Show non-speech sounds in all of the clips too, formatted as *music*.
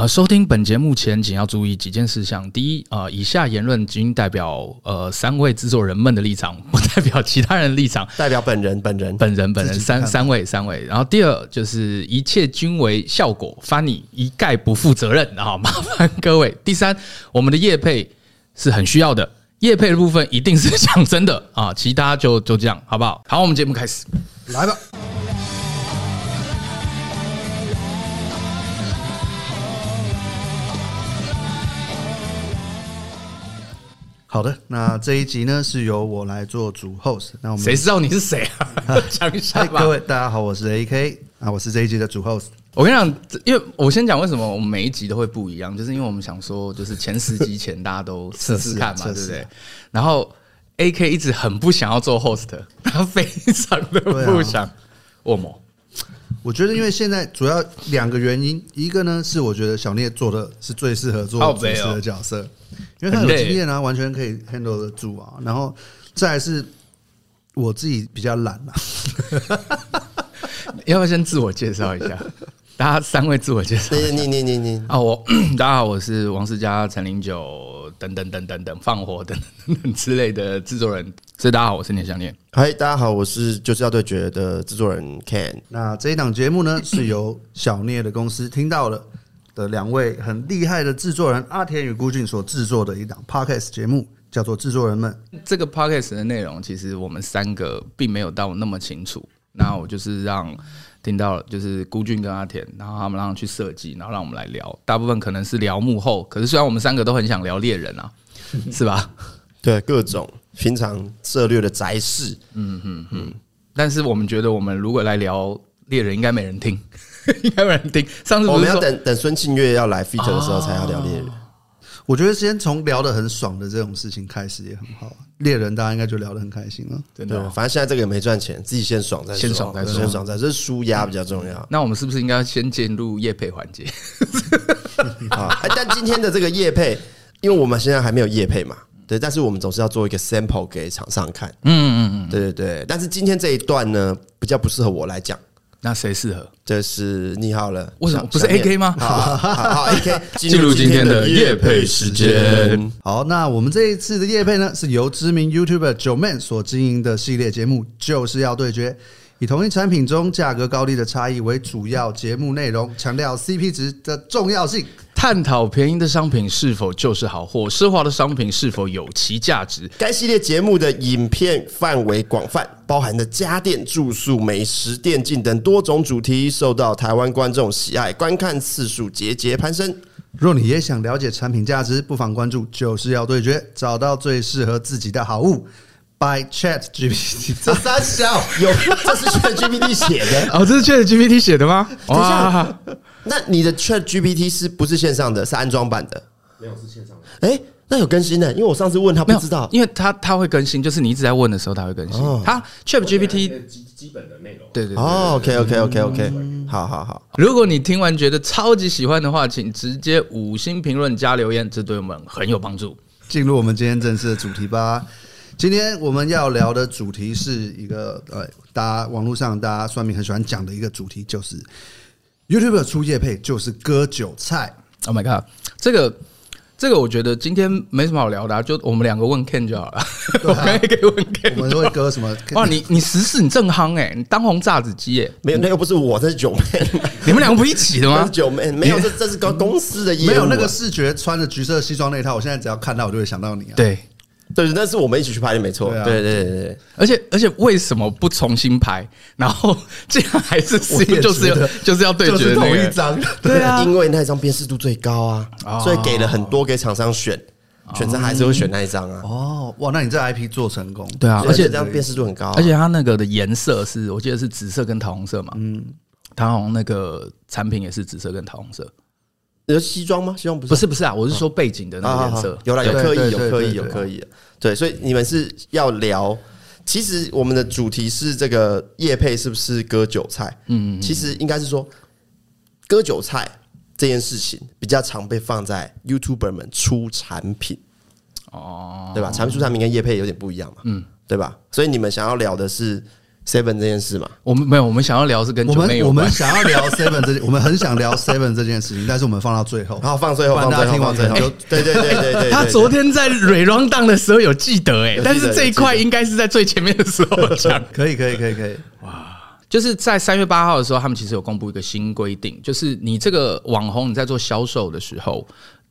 呃，收听本节目前，请要注意几件事项。第一，啊、呃，以下言论仅代表呃三位制作人们的立场，*laughs* 不代表其他人的立场，代表本人本人本人本人三三位三位。然后第二就是一切均为效果，Funny 一概不负责任啊，麻烦各位。第三，我们的业配是很需要的，业配的部分一定是 *laughs* 讲真的啊，其他就就这样，好不好？好，我们节目开始，来吧。好的，那这一集呢是由我来做主 host。那我们谁知道你是谁啊？*laughs* 讲一下吧。各位大家好，我是 AK 啊，我是这一集的主 host。我跟你讲，因为我先讲为什么我们每一集都会不一样，就是因为我们想说，就是前十集前大家都试试看嘛，对不对？然后 AK 一直很不想要做 host，他非常的不想。我么？我觉得，因为现在主要两个原因，一个呢是我觉得小聂做的是最适合做主持的角色。因为他有经验啊，完全可以 handle 得住啊。然后再来是我自己比较懒啊。*laughs* 要不要先自我介绍一下？大家三位自我介绍。你你你你啊，我 *clears throat* 大家好，我是王思佳、陈零九等等等等等放火等等等之类的制作人。所以大家好，我是聂小聂。嗨，大家好，我是就是要对决的制作人 Ken。那这一档节目呢，是由小聂的公司听到了。的两位很厉害的制作人阿田与孤俊所制作的一档 podcast 节目，叫做《制作人们》。这个 podcast 的内容，其实我们三个并没有到那么清楚。那我就是让听到了，就是孤俊跟阿田，然后他们让去设计，然后让我们来聊。大部分可能是聊幕后，可是虽然我们三个都很想聊猎人啊，*laughs* 是吧？对，各种平常涉猎的宅事，嗯嗯嗯。但是我们觉得，我们如果来聊猎人，应该没人听。*laughs* 应该没人听。上次我们要等等孙庆月要来 feature 的时候才要聊猎人。我觉得先从聊得很爽的这种事情开始也很好。猎人大家应该就聊得很开心了，真的。反正现在这个也没赚钱，自己先爽再说，先爽再说，先爽再说，这是舒压比较重要。那我们是不是应该先进入夜配环节？*laughs* 啊，但今天的这个业配，因为我们现在还没有业配嘛，对，但是我们总是要做一个 sample 给厂商看。嗯嗯嗯，对对对。但是今天这一段呢，比较不适合我来讲。那谁适合？这是你好了，为什么不是 AK 吗？好，好，好，AK *laughs* 进入今天的夜配时间。好，那我们这一次的夜配呢，是由知名 YouTuber Joeman 所经营的系列节目，就是要对决。以同一产品中价格高低的差异为主要节目内容，强调 CP 值的重要性，探讨便宜的商品是否就是好货，奢华的商品是否有其价值。该系列节目的影片范围广泛，包含的家电、住宿、美食、电竞等多种主题，受到台湾观众喜爱，观看次数节节攀升。若你也想了解产品价值，不妨关注，就是要对决，找到最适合自己的好物。By Chat GPT，*laughs* 这三小有，这是 Chat GPT 写的哦，这是 Chat GPT 写的吗？哇，那你的 Chat GPT 是不是线上的？是安装版的？没有，是线上的。哎，那有更新的？因为我上次问他不知道，因为他他会更新，就是你一直在问的时候他会更新。他 Chat GPT 基基本的内容，对对哦，OK OK OK OK，好好好。如果你听完觉得超级喜欢的话，请直接五星评论加留言，这对我们很有帮助。进入我们今天正式的主题吧。今天我们要聊的主题是一个呃，大家网络上大家算命很喜欢讲的一个主题，就是 YouTube 出业配就是割韭菜。Oh my god，这个这个我觉得今天没什么好聊的，啊，就我们两个问 Ken 就好了。我们可以问 Ken，我们会割什么？*laughs* 哇，你你时事你正夯哎，你当红炸子鸡哎，没有，那又不是我，这是 Joeman，*laughs* 你们两个不一起的吗？*laughs* Joeman 没有，这这是个公司的业务，没有那个视觉穿着橘色西装那一套，我现在只要看到我就会想到你啊。对。对，那是我们一起去拍的，没错。对对对对，而且而且为什么不重新拍？然后 *laughs* 这样还是是就是要就是要对决同一张？对啊，*laughs* 因为那一张辨识度最高啊，所以给了很多给厂商选，选择还是会选那一张啊。哦，哇，那你这 IP 做成功？对啊，而且这样辨识度很高，而且它那个的颜色是我记得是紫色跟桃红色嘛。嗯，桃红那个产品也是紫色跟桃红色。有西装吗？西装不是？不是不是啊，我是说背景的那个颜色。有了，有刻意，有刻意，有刻意。对，所以你们是要聊。其实我们的主题是这个叶配是不是割韭菜？嗯，其实应该是说割韭菜这件事情比较常被放在 YouTuber 们出产品。哦，对吧？产品出产品跟叶配有点不一样嘛。嗯，对吧？所以你们想要聊的是 seven 这件事嘛？我们没有，我们想要聊是跟我们我们想要聊 seven 这件，我们很想聊 seven 这件事情，但是我们放到最后，好放最后，放大家听完最后。*laughs* 对对对对对，他昨天在 re rundown 的时候有记得哎，但是这一块应该是在最前面的时候讲。*laughs* 可以可以可以可以，哇！就是在三月八号的时候，他们其实有公布一个新规定，就是你这个网红你在做销售的时候。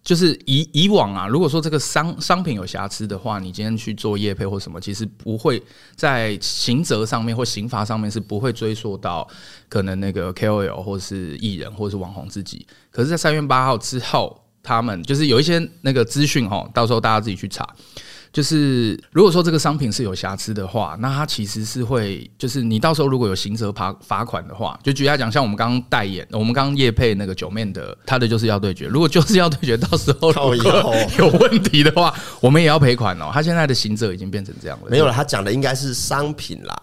就是以以往啊，如果说这个商商品有瑕疵的话，你今天去做业配或什么，其实不会在刑责上面或刑罚上面是不会追溯到可能那个 KOL 或是艺人或是网红自己。可是，在三月八号之后，他们就是有一些那个资讯哦，到时候大家自己去查。就是如果说这个商品是有瑕疵的话，那它其实是会，就是你到时候如果有刑责罚罚款的话，就举例来讲，像我们刚刚代言，我们刚刚业配那个九面的，他的就是要对决。如果就是要对决，到时候如 *laughs* 果有问题的话，我们也要赔款哦。他现在的刑责已经变成这样了。没有了，他讲的应该是商品啦，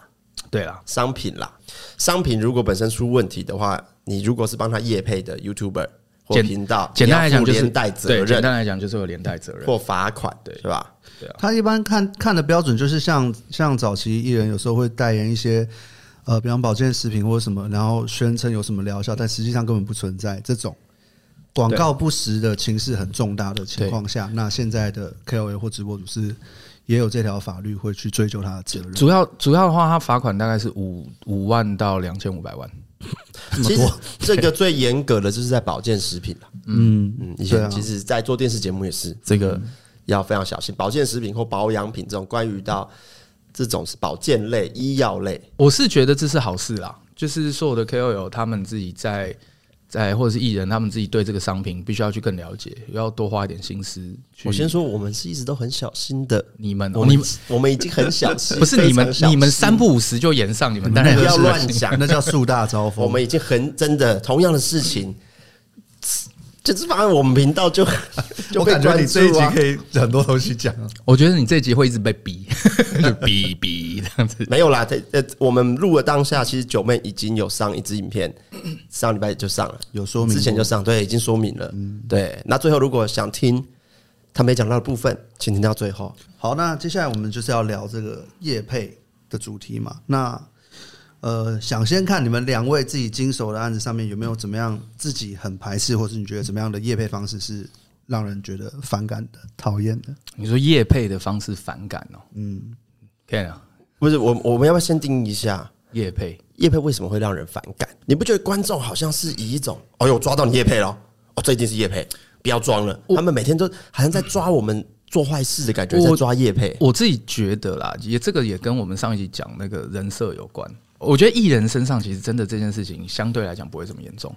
对啦，商品啦，商品如果本身出问题的话，你如果是帮他业配的 YouTuber 或频道，简单来讲就是连带责任，简单来讲就是有连带责任或罚款，对，是吧？对啊，他一般看看的标准就是像像早期艺人有时候会代言一些呃，比方保健食品或者什么，然后宣称有什么疗效，但实际上根本不存在这种广告不实的情势很重大的情况下，那现在的 KOL 或直播主是也有这条法律会去追究他的责任。主要主要的话，他罚款大概是五五万到两千五百万。*laughs* 其实这个最严格的就是在保健食品了。嗯嗯，以前其实，在做电视节目也是这个。要非常小心，保健食品或保养品这种关于到这种是保健类、医药类，我是觉得这是好事啦。就是所有的 KOL 他们自己在在或者是艺人，他们自己对这个商品必须要去更了解，要多花一点心思。我先说，我们是一直都很小心的。你们，我们你们我们已经很小心，*laughs* 不是你们，你们三不五时就延上，你们当然不要乱讲，那叫树大招风。我们已经很真的同样的事情。就是反正我们频道就，*laughs* 就我感觉你这一集可以很多东西讲啊。我觉得你这一集会一直被逼，*laughs* 就 *laughs* 逼逼这样子。没有啦，这呃，我们录了当下，其实九妹已经有上一支影片，*coughs* 上礼拜就上了，有说明，之前就上，对，已经说明了。对，那最后如果想听他没讲到的部分，请听到最后。好，那接下来我们就是要聊这个叶配的主题嘛。那呃，想先看你们两位自己经手的案子上面有没有怎么样自己很排斥，或是你觉得怎么样的业配方式是让人觉得反感的、讨厌的？你说业配的方式反感哦？嗯，可以啊。不是我，我们要不要先定义一下业配？业配为什么会让人反感？你不觉得观众好像是以一种“哦呦，抓到你业配了”，哦，这一定是业配，不要装了。他们每天都好像在抓我们做坏事的感觉，在抓业配。我自己觉得啦，也这个也跟我们上一集讲那个人设有关。我觉得艺人身上其实真的这件事情相对来讲不会这么严重。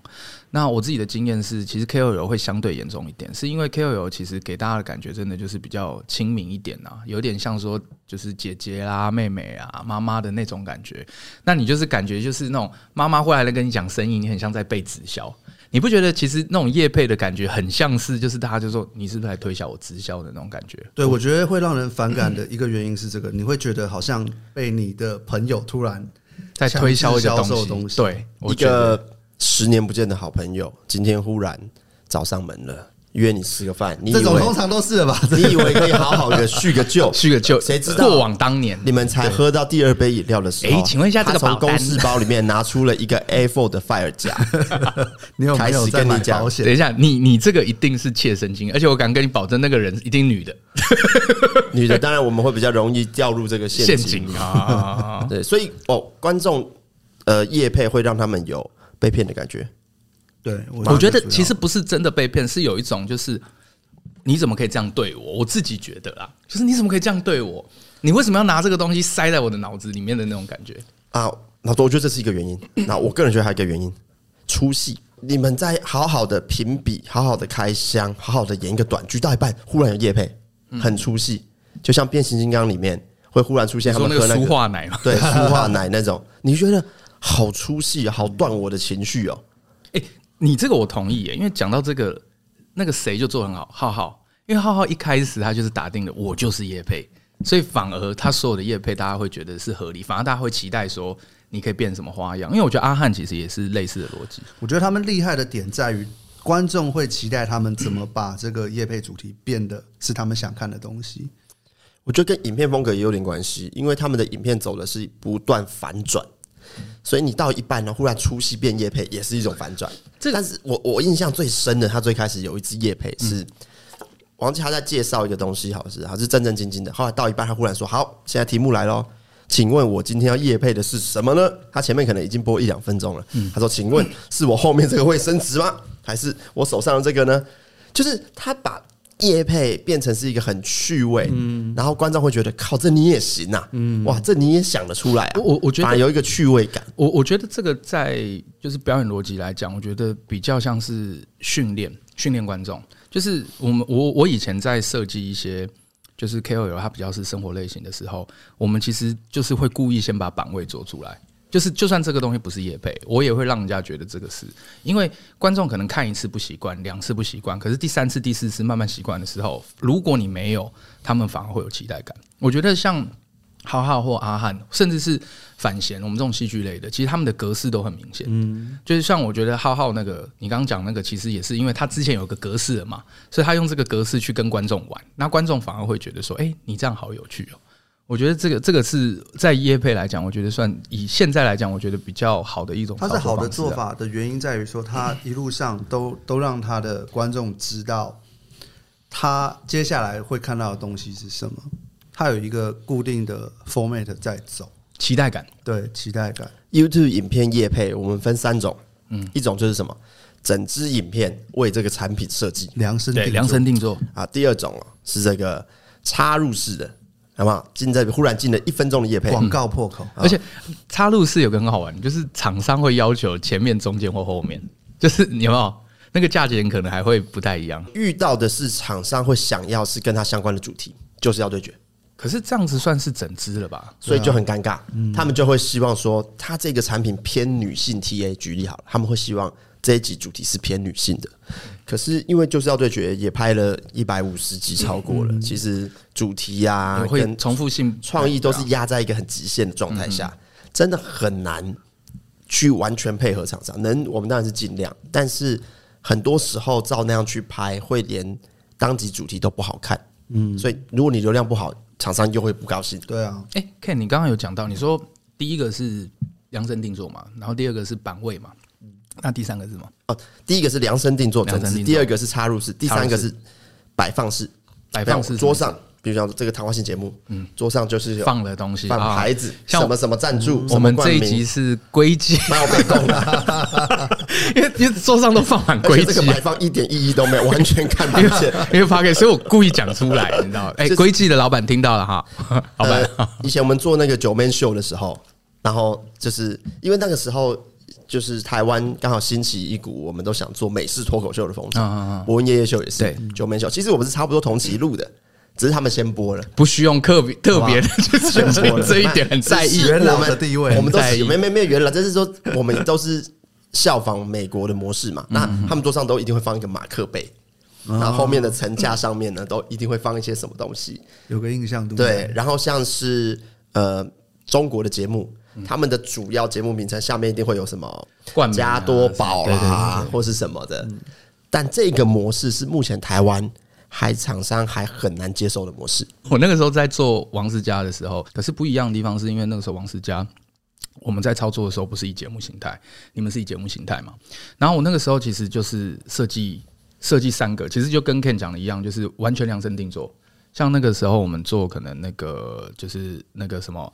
那我自己的经验是，其实 KOL 会相对严重一点，是因为 KOL 其实给大家的感觉真的就是比较亲民一点啊，有点像说就是姐姐啦、妹妹啊、妈妈的那种感觉。那你就是感觉就是那种妈妈会来跟你讲生意，你很像在被直销。你不觉得其实那种业配的感觉很像是就是大家就说你是不是来推销我直销的那种感觉？对，我觉得会让人反感的一个原因是这个，你会觉得好像被你的朋友突然。在推销一个东西，对，一个十年不见的好朋友，今天忽然找上门了，约你吃个饭。你这种通常都是了吧？*laughs* 你以为可以好好的叙个旧，*laughs* 叙个旧？谁知道过往当年，你们才喝到第二杯饮料的时候，哎，请问一下，这个从公事包里面拿出了一个 A4 的 fire 夹，*laughs* 你有没有在买保险？等一下，你你这个一定是切身经验，而且我敢跟你保证，那个人一定女的。女的，当然我们会比较容易掉入这个陷阱啊。对，所以哦，观众呃，叶配会让他们有被骗的感觉。对，我觉得其实不是真的被骗，是有一种就是你怎么可以这样对我？我自己觉得啊，就是你怎么可以这样对我？你为什么要拿这个东西塞在我的脑子里面的那种感觉啊？那我觉得这是一个原因。那我个人觉得还有一个原因，出戏。你们在好好的评比，好好的开箱，好好的演一个短剧，到一半忽然有夜配。很出戏，就像变形金刚里面会忽然出现他们喝那个舒化奶嘛，对，*laughs* 舒化奶那种，你觉得好出戏，好断我的情绪哦。哎，你这个我同意耶，因为讲到这个，那个谁就做很好，浩浩，因为浩浩一开始他就是打定了我就是叶配，所以反而他所有的叶配大家会觉得是合理，反而大家会期待说你可以变什么花样，因为我觉得阿汉其实也是类似的逻辑，我觉得他们厉害的点在于。观众会期待他们怎么把这个叶配主题变得是他们想看的东西。我觉得跟影片风格也有点关系，因为他们的影片走的是不断反转，所以你到一半呢，忽然出戏变夜配，也是一种反转。这但是我我印象最深的，他最开始有一支夜配是，忘记他在介绍一个东西，好像是还是正正经经的。后来到一半，他忽然说：“好，现在题目来喽，请问我今天要夜配的是什么呢？”他前面可能已经播一两分钟了，他说：“请问是我后面这个会升值吗？还是我手上的这个呢？”就是他把。业配变成是一个很趣味，嗯，然后观众会觉得靠，这你也行啊，嗯，哇，这你也想得出来啊，我我觉得有一个趣味感，我我觉得这个在就是表演逻辑来讲，我觉得比较像是训练训练观众，就是我们我我以前在设计一些就是 KOL，它比较是生活类型的时候，我们其实就是会故意先把版位做出来。就是，就算这个东西不是业配，我也会让人家觉得这个是，因为观众可能看一次不习惯，两次不习惯，可是第三次、第四次慢慢习惯的时候，如果你没有，他们反而会有期待感。我觉得像浩浩或阿汉，甚至是反贤，我们这种戏剧类的，其实他们的格式都很明显。嗯，就是像我觉得浩浩那个，你刚刚讲那个，其实也是因为他之前有个格式的嘛，所以他用这个格式去跟观众玩，那观众反而会觉得说，哎，你这样好有趣哦。我觉得这个这个是在业配来讲，我觉得算以现在来讲，我觉得比较好的一种。它是好的做法的原因在于说，他一路上都都让他的观众知道，他接下来会看到的东西是什么。他有一个固定的 format 在走，期待感。对，期待感。YouTube 影片业配，我们分三种，嗯，一种就是什么，整支影片为这个产品设计，量身定量身定做啊。第二种是这个插入式的。好不好？进这忽然进了一分钟的夜配广告破口，而且插入式有个很好玩，就是厂商会要求前面、中间或后面，*laughs* 就是你有没有那个价钱可能还会不太一样。遇到的是厂商会想要是跟他相关的主题，就是要对决。可是这样子算是整支了吧？所以就很尴尬。他们就会希望说，他这个产品偏女性 TA。举例好了，他们会希望。这一集主题是偏女性的，可是因为就是要对决，也拍了一百五十集，超过了。其实主题呀，会重复性创意都是压在一个很极限的状态下，真的很难去完全配合厂商。能，我们当然是尽量，但是很多时候照那样去拍，会连当集主题都不好看。嗯，所以如果你流量不好，厂商又会不高兴。对啊，哎，Ken，你刚刚有讲到，你说第一个是量身定做嘛，然后第二个是版位嘛。那第三个是什么？哦，第一个是量身定做，第二个是插入式，第三个是摆放式。摆放式桌上，比如像这个谈话性节目，嗯，桌上就是放的东西，放牌子，像什么什么赞助。我们这一集是龟记，没有被攻 *laughs* 因为因为桌上都放满龟记，这个摆放一点意义都没有，完全看不见。因为发给，所以我故意讲出来，你知道？*laughs* 哎，龟记的老板听到了哈，老板。以前我们做那个九 man 秀的时候，然后就是因为那个时候。就是台湾刚好兴起一股，我们都想做美式脱口秀的风潮。博恩夜夜秀也是，对，九妹秀。其实我们是差不多同期录的，只是他们先播了，不需要特别特别的 *laughs* 去宣传这一点 *laughs* 很在意元老的地位。我们都是没没没有元老，就是说我们都是效仿美国的模式嘛。那他们桌上都一定会放一个马克杯，然后后面的层架上面呢，都一定会放一些什么东西，有个印象度。对，然后像是呃中国的节目。他们的主要节目名称下面一定会有什么冠加多宝啊，或是什么的。但这个模式是目前台湾还厂商还很难接受的模式。我那个时候在做王思佳的时候，可是不一样的地方是因为那个时候王思佳我们在操作的时候不是以节目形态，你们是以节目形态嘛？然后我那个时候其实就是设计设计三个，其实就跟 Ken 讲的一样，就是完全量身定做。像那个时候我们做可能那个就是那个什么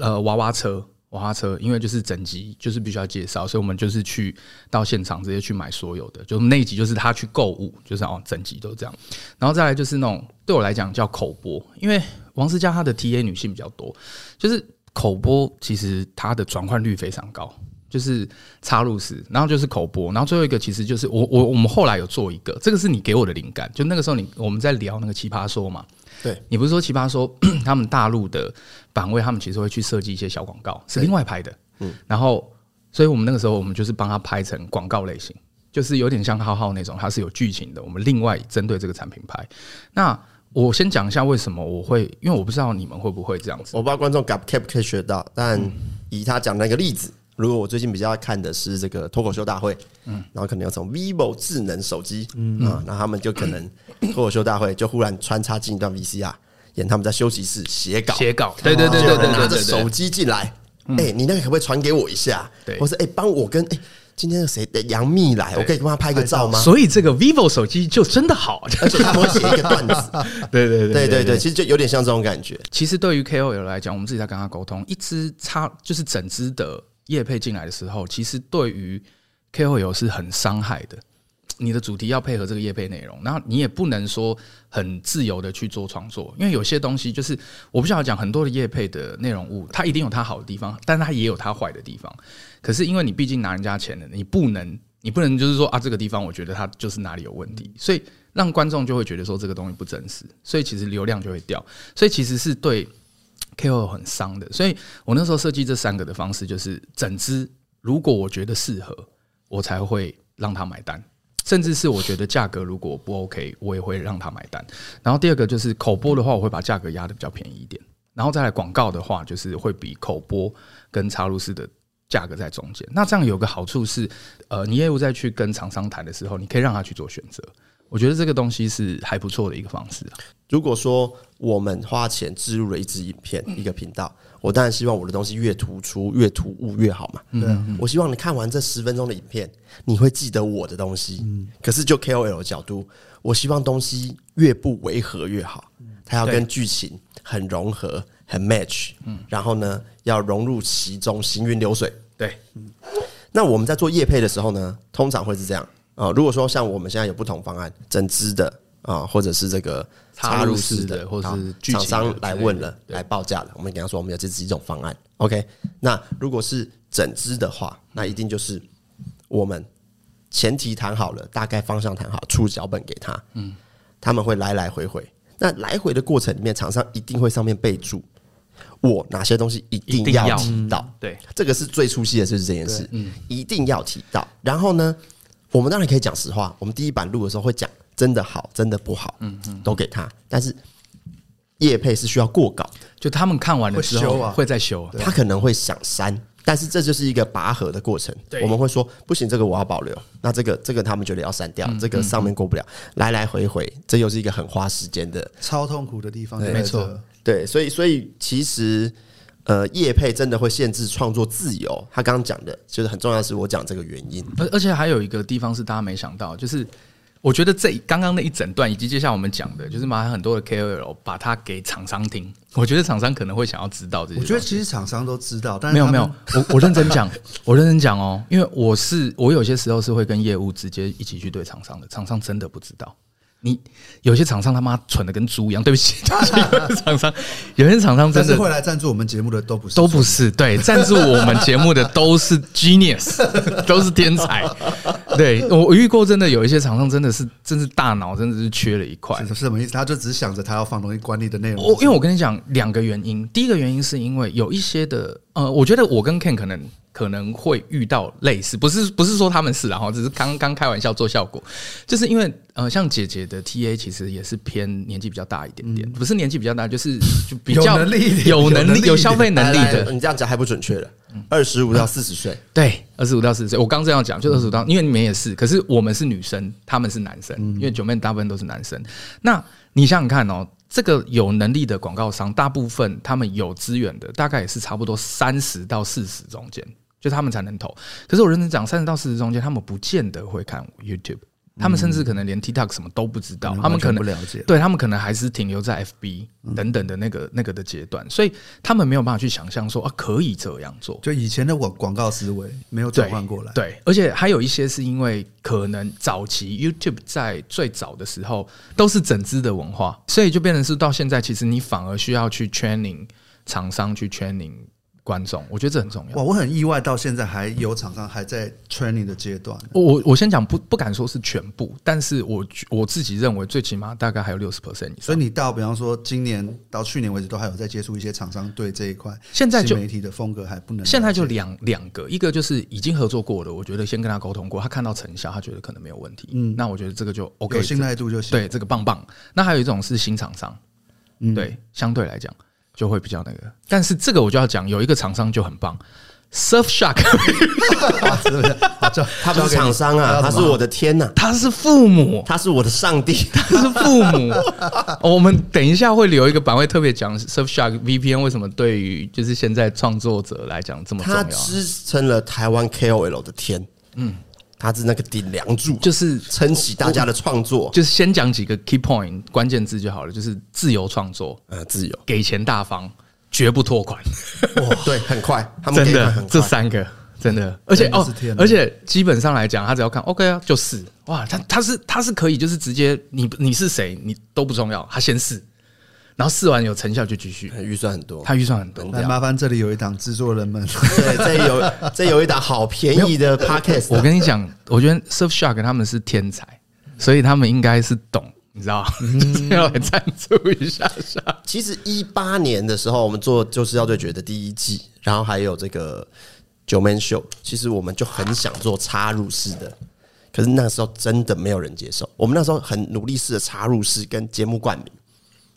呃娃娃车。娃娃车，因为就是整集就是必须要介绍，所以我们就是去到现场直接去买所有的，就那一集就是他去购物，就是哦整集都这样。然后再来就是那种对我来讲叫口播，因为王思佳她的 TA 女性比较多，就是口播其实它的转换率非常高，就是插入式，然后就是口播，然后最后一个其实就是我我我们后来有做一个，这个是你给我的灵感，就那个时候你我们在聊那个奇葩说嘛。对，你不是说奇葩说 *clears throat* 他们大陆的版位，他们其实会去设计一些小广告，是另外拍的。嗯，然后，所以我们那个时候，我们就是帮他拍成广告类型，就是有点像浩浩那种，它是有剧情的。我们另外针对这个产品拍。那我先讲一下为什么我会，因为我不知道你们会不会这样子，我不知道观众 get 不可以学到，但以他讲那个例子。如果我最近比较爱看的是这个脱口秀大会，嗯，然后可能要从 vivo 智能手机，嗯啊，那他们就可能脱口秀大会就忽然穿插进一段 VCR，演他们在休息室写稿，写稿，对对对对对，拿着手机进来，哎，你那个可不可以传给我一下？对，或是哎，帮我跟哎。今天是谁？杨幂来，我可以帮他拍个照吗？所以这个 vivo 手机就真的好，而且他们会写一个段子。*laughs* 对对对对对，其实就有点像这种感觉。其实对于 KOL 来讲，我们自己在跟他沟通，一支插就是整支的叶配进来的时候，其实对于 KOL 是很伤害的。你的主题要配合这个业配内容，然后你也不能说很自由的去做创作，因为有些东西就是我不需要讲很多的业配的内容物，它一定有它好的地方，但它也有它坏的地方。可是因为你毕竟拿人家钱的，你不能，你不能就是说啊，这个地方我觉得它就是哪里有问题，所以让观众就会觉得说这个东西不真实，所以其实流量就会掉，所以其实是对 KOL 很伤的。所以我那时候设计这三个的方式就是整支，如果我觉得适合，我才会让他买单。甚至是我觉得价格如果不 OK，我也会让他买单。然后第二个就是口播的话，我会把价格压得比较便宜一点。然后再来广告的话，就是会比口播跟插入式的价格在中间。那这样有个好处是，呃，你业务再去跟厂商谈的时候，你可以让他去做选择。我觉得这个东西是还不错的一个方式。如果说我们花钱置入了一支影片，一个频道。我当然希望我的东西越突出、越突兀越好嘛。嗯，我希望你看完这十分钟的影片，你会记得我的东西。嗯，可是就 KOL 的角度，我希望东西越不违和越好。它要跟剧情很融合、很 match。嗯，然后呢，要融入其中，行云流水。对，嗯。那我们在做业配的时候呢，通常会是这样啊。如果说像我们现在有不同方案，整支的。啊，或者是这个插入式的，或者是厂商来问了，来报价了，我们跟他说我们有这几种方案。OK，那如果是整支的话，那一定就是我们前提谈好了，大概方向谈好，出脚本给他，嗯，他们会来来回回。那来回的过程里面，厂商一定会上面备注我哪些东西一定要提到，对，这个是最出戏的就是这件事，嗯，一定要提到。然后呢，我们当然可以讲实话，我们第一版录的时候会讲。真的好，真的不好，嗯嗯，都给他。但是叶配是需要过稿，就他们看完的时候会再修，他可能会想删，但是这就是一个拔河的过程。我们会说不行，这个我要保留。那这个这个他们觉得要删掉，这个上面过不了，来来回回，这又是一个很花时间的，超痛苦的地方。没错，对，所以所以其实呃，业配真的会限制创作自由。他刚刚讲的就是很重要的是我讲这个原因，而而且还有一个地方是大家没想到，就是。我觉得这刚刚那一整段，以及接下来我们讲的，就是马上很多的 KOL 把它给厂商听。我觉得厂商可能会想要知道这些。我觉得其实厂商都知道，但没有没有，我我认真讲，*laughs* 我认真讲哦，因为我是我有些时候是会跟业务直接一起去对厂商的，厂商真的不知道。你有些厂商他妈蠢的跟猪一样，对不起，*laughs* 厂商有些厂商真的会来赞助我们节目的都不是，都不是对赞助我们节目的都是 *laughs* genius，都是天才。对我我遇过真的有一些厂商真的是真是大脑真的是缺了一块，是什么意思？他就只想着他要放东西管理的内容。我因为我跟你讲两个原因，第一个原因是因为有一些的呃，我觉得我跟 Ken 可能。可能会遇到类似，不是不是说他们是，然后只是刚刚开玩笑做效果，就是因为呃，像姐姐的 TA 其实也是偏年纪比较大一点点，不是年纪比较大，就是 *laughs* 就比较有能力、有能力、有消费能力的。你这样讲还不准确了，二十五到四十岁，*laughs* 对，二十五到四十岁。我刚这样讲，就二十五到，因为你们也是，可是我们是女生，他们是男生，因为九妹大部分都是男生。那你想想看哦。这个有能力的广告商，大部分他们有资源的，大概也是差不多三十到四十中间，就他们才能投。可是我认真讲，三十到四十中间，他们不见得会看 YouTube。他们甚至可能连 TikTok 什么都不知道，他们可能不了解，对他们可能还是停留在 FB 等等的那个那个的阶段，所以他们没有办法去想象说啊可以这样做。就以前的广广告思维没有转换过来，对，而且还有一些是因为可能早期 YouTube 在最早的时候都是整支的文化，所以就变成是到现在，其实你反而需要去 training 厂商去 training。观众，我觉得这很重要。哇，我很意外，到现在还有厂商还在 training 的阶段。我我先讲，不不敢说是全部，但是我我自己认为，最起码大概还有六十 percent 以上。所以你到，比方说今年到去年为止，都还有在接触一些厂商对这一块。现在就媒体的风格还不能。现在就两两个，一个就是已经合作过的，我觉得先跟他沟通过，他看到成效，他觉得可能没有问题。嗯，那我觉得这个就 OK，有信赖度就行。对，这个棒棒。那还有一种是新厂商，嗯，对，相对来讲。就会比较那个，但是这个我就要讲，有一个厂商就很棒，Surfshark，*laughs* 是不是？他不是厂商啊，他是我的天呐，他是父母，他是我的上帝，他是父母。我们等一下会留一个版位特别讲 Surfshark VPN 为什么对于就是现在创作者来讲这么重要，他支撑了台湾 KOL 的天，嗯。他是那个顶梁柱，就是撑起大家的创作。就是先讲几个 key point 关键字就好了，就是自由创作，呃，自由，给钱大方，绝不拖款。*laughs* 哇，对，很快，他们真的这三个真的，而且哦，而且基本上来讲，他只要看 OK 啊，就是哇，他他是他是可以，就是直接你你是谁，你都不重要，他先试。然后试完有成效就继续，预算很多，他预算很多。来麻烦这里有一档制作人们，对，这有 *laughs* 这有一档好便宜的 podcast。我跟你讲，我觉得 Surfshark 他们是天才，所以他们应该是懂，你知道 *laughs* 要来赞助一下下。其实一八年的时候，我们做就是要对决的第一季，然后还有这个九 man 秀，其实我们就很想做插入式的，可是那时候真的没有人接受。我们那时候很努力式的插入式跟节目冠名。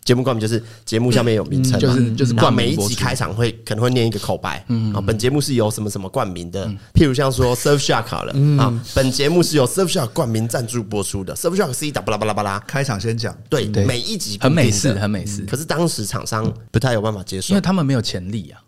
节目冠名就是节目下面有名称，就是就是冠名。每一集开场会可能会念一个口白，嗯，啊，本节目是由什么什么冠名的，譬如像说 Surfshark 好了，啊，本节目是由 Surfshark 冠名赞助播出的，Surfshark C 打巴拉巴拉巴拉，开场先讲，对，每一集很美式，很美式。可是当时厂商不太有办法接受，因为他们没有潜力啊。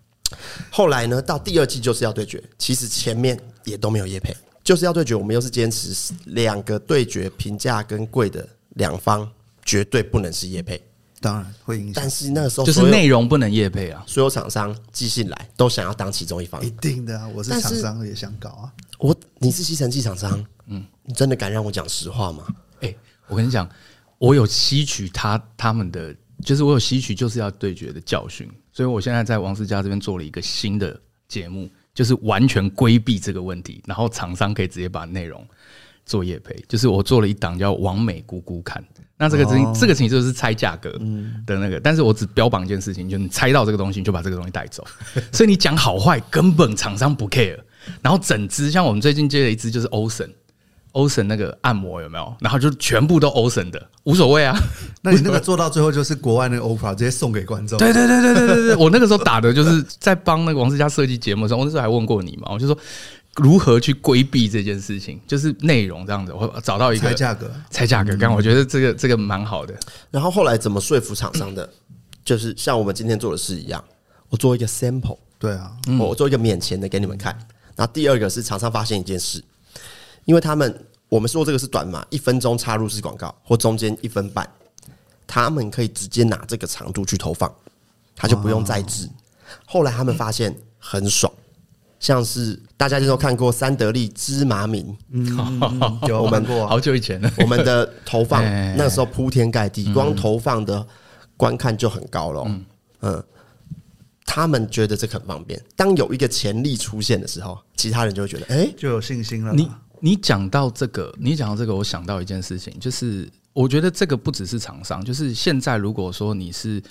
后来呢，到第二季就是要对决，其实前面也都没有业配，就是要对决，我们又是坚持两个对决，平价跟贵的两方绝对不能是业配。当然会影响，但是那个时候就是内容不能业配啊。所有厂商寄信来都想要当其中一方，一定的啊！我是厂商也想搞啊。我你是吸尘器厂商，嗯，你真的敢让我讲实话吗？哎，我跟你讲，我有吸取他他们的，就是我有吸取就是要对决的教训，所以我现在在王思佳这边做了一个新的节目，就是完全规避这个问题，然后厂商可以直接把内容做业配，就是我做了一档叫“王美姑姑看”。那这个事情，哦、这个事情就是猜价格的那个，嗯、但是我只标榜一件事情，就是你猜到这个东西，你就把这个东西带走。*laughs* 所以你讲好坏，根本厂商不 care。然后整支像我们最近接了一支，就是 Ocean，Ocean 那个按摩有没有？然后就全部都 Ocean 的，无所谓啊。*laughs* 那你那个做到最后，就是国外那个 Opera 直接送给观众。对对对对对对对，我那个时候打的就是在帮那个王思佳设计节目的时候，我那时候还问过你嘛，我就说。如何去规避这件事情？就是内容这样子，我找到一个猜价格，猜价格。刚我觉得这个这个蛮好的。然后后来怎么说服厂商的？就是像我们今天做的事一样，我做一个 sample，对啊，我做一个免钱的给你们看。然后第二个是厂商发现一件事，因为他们我们说这个是短码，一分钟插入式广告或中间一分半，他们可以直接拿这个长度去投放，他就不用再制。后来他们发现很爽。像是大家就都看过三得利芝麻名，嗯，有我们过好久以前了。我们的投放那时候铺天盖地，光投放的观看就很高了。嗯，他们觉得这个很方便。当有一个潜力出现的时候，其他人就会觉得，哎，就有信心了。你你讲到这个，你讲到这个，我想到一件事情，就是我觉得这个不只是厂商，就是现在如果说你是。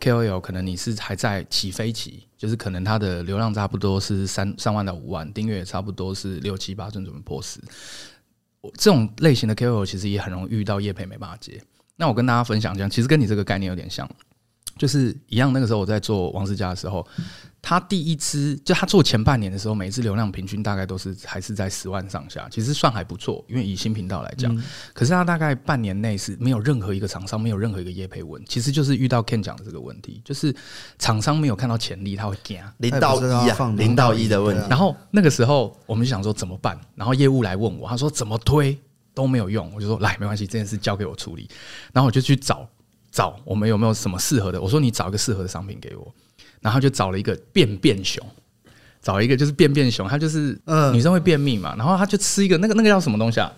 KOL 可能你是还在起飞期，就是可能它的流量差不多是三三万到五万，订阅也差不多是六七八，正准备破十。这种类型的 KOL 其实也很容易遇到叶培没办法接。那我跟大家分享一下，其实跟你这个概念有点像，就是一样。那个时候我在做王思佳的时候。他第一支就他做前半年的时候，每一支流量平均大概都是还是在十万上下，其实算还不错。因为以新频道来讲，可是他大概半年内是没有任何一个厂商，没有任何一个业配文，其实就是遇到 Ken 讲的这个问题，就是厂商没有看到潜力，他会惊零到一啊，零到一的问题。然后那个时候我们就想说怎么办？然后业务来问我，他说怎么推都没有用，我就说来没关系，这件事交给我处理。然后我就去找找我们有没有什么适合的，我说你找一个适合的商品给我。然后就找了一个便便熊，找一个就是便便熊，它就是女生会便秘嘛，然后他就吃一个那个那个叫什么东西啊？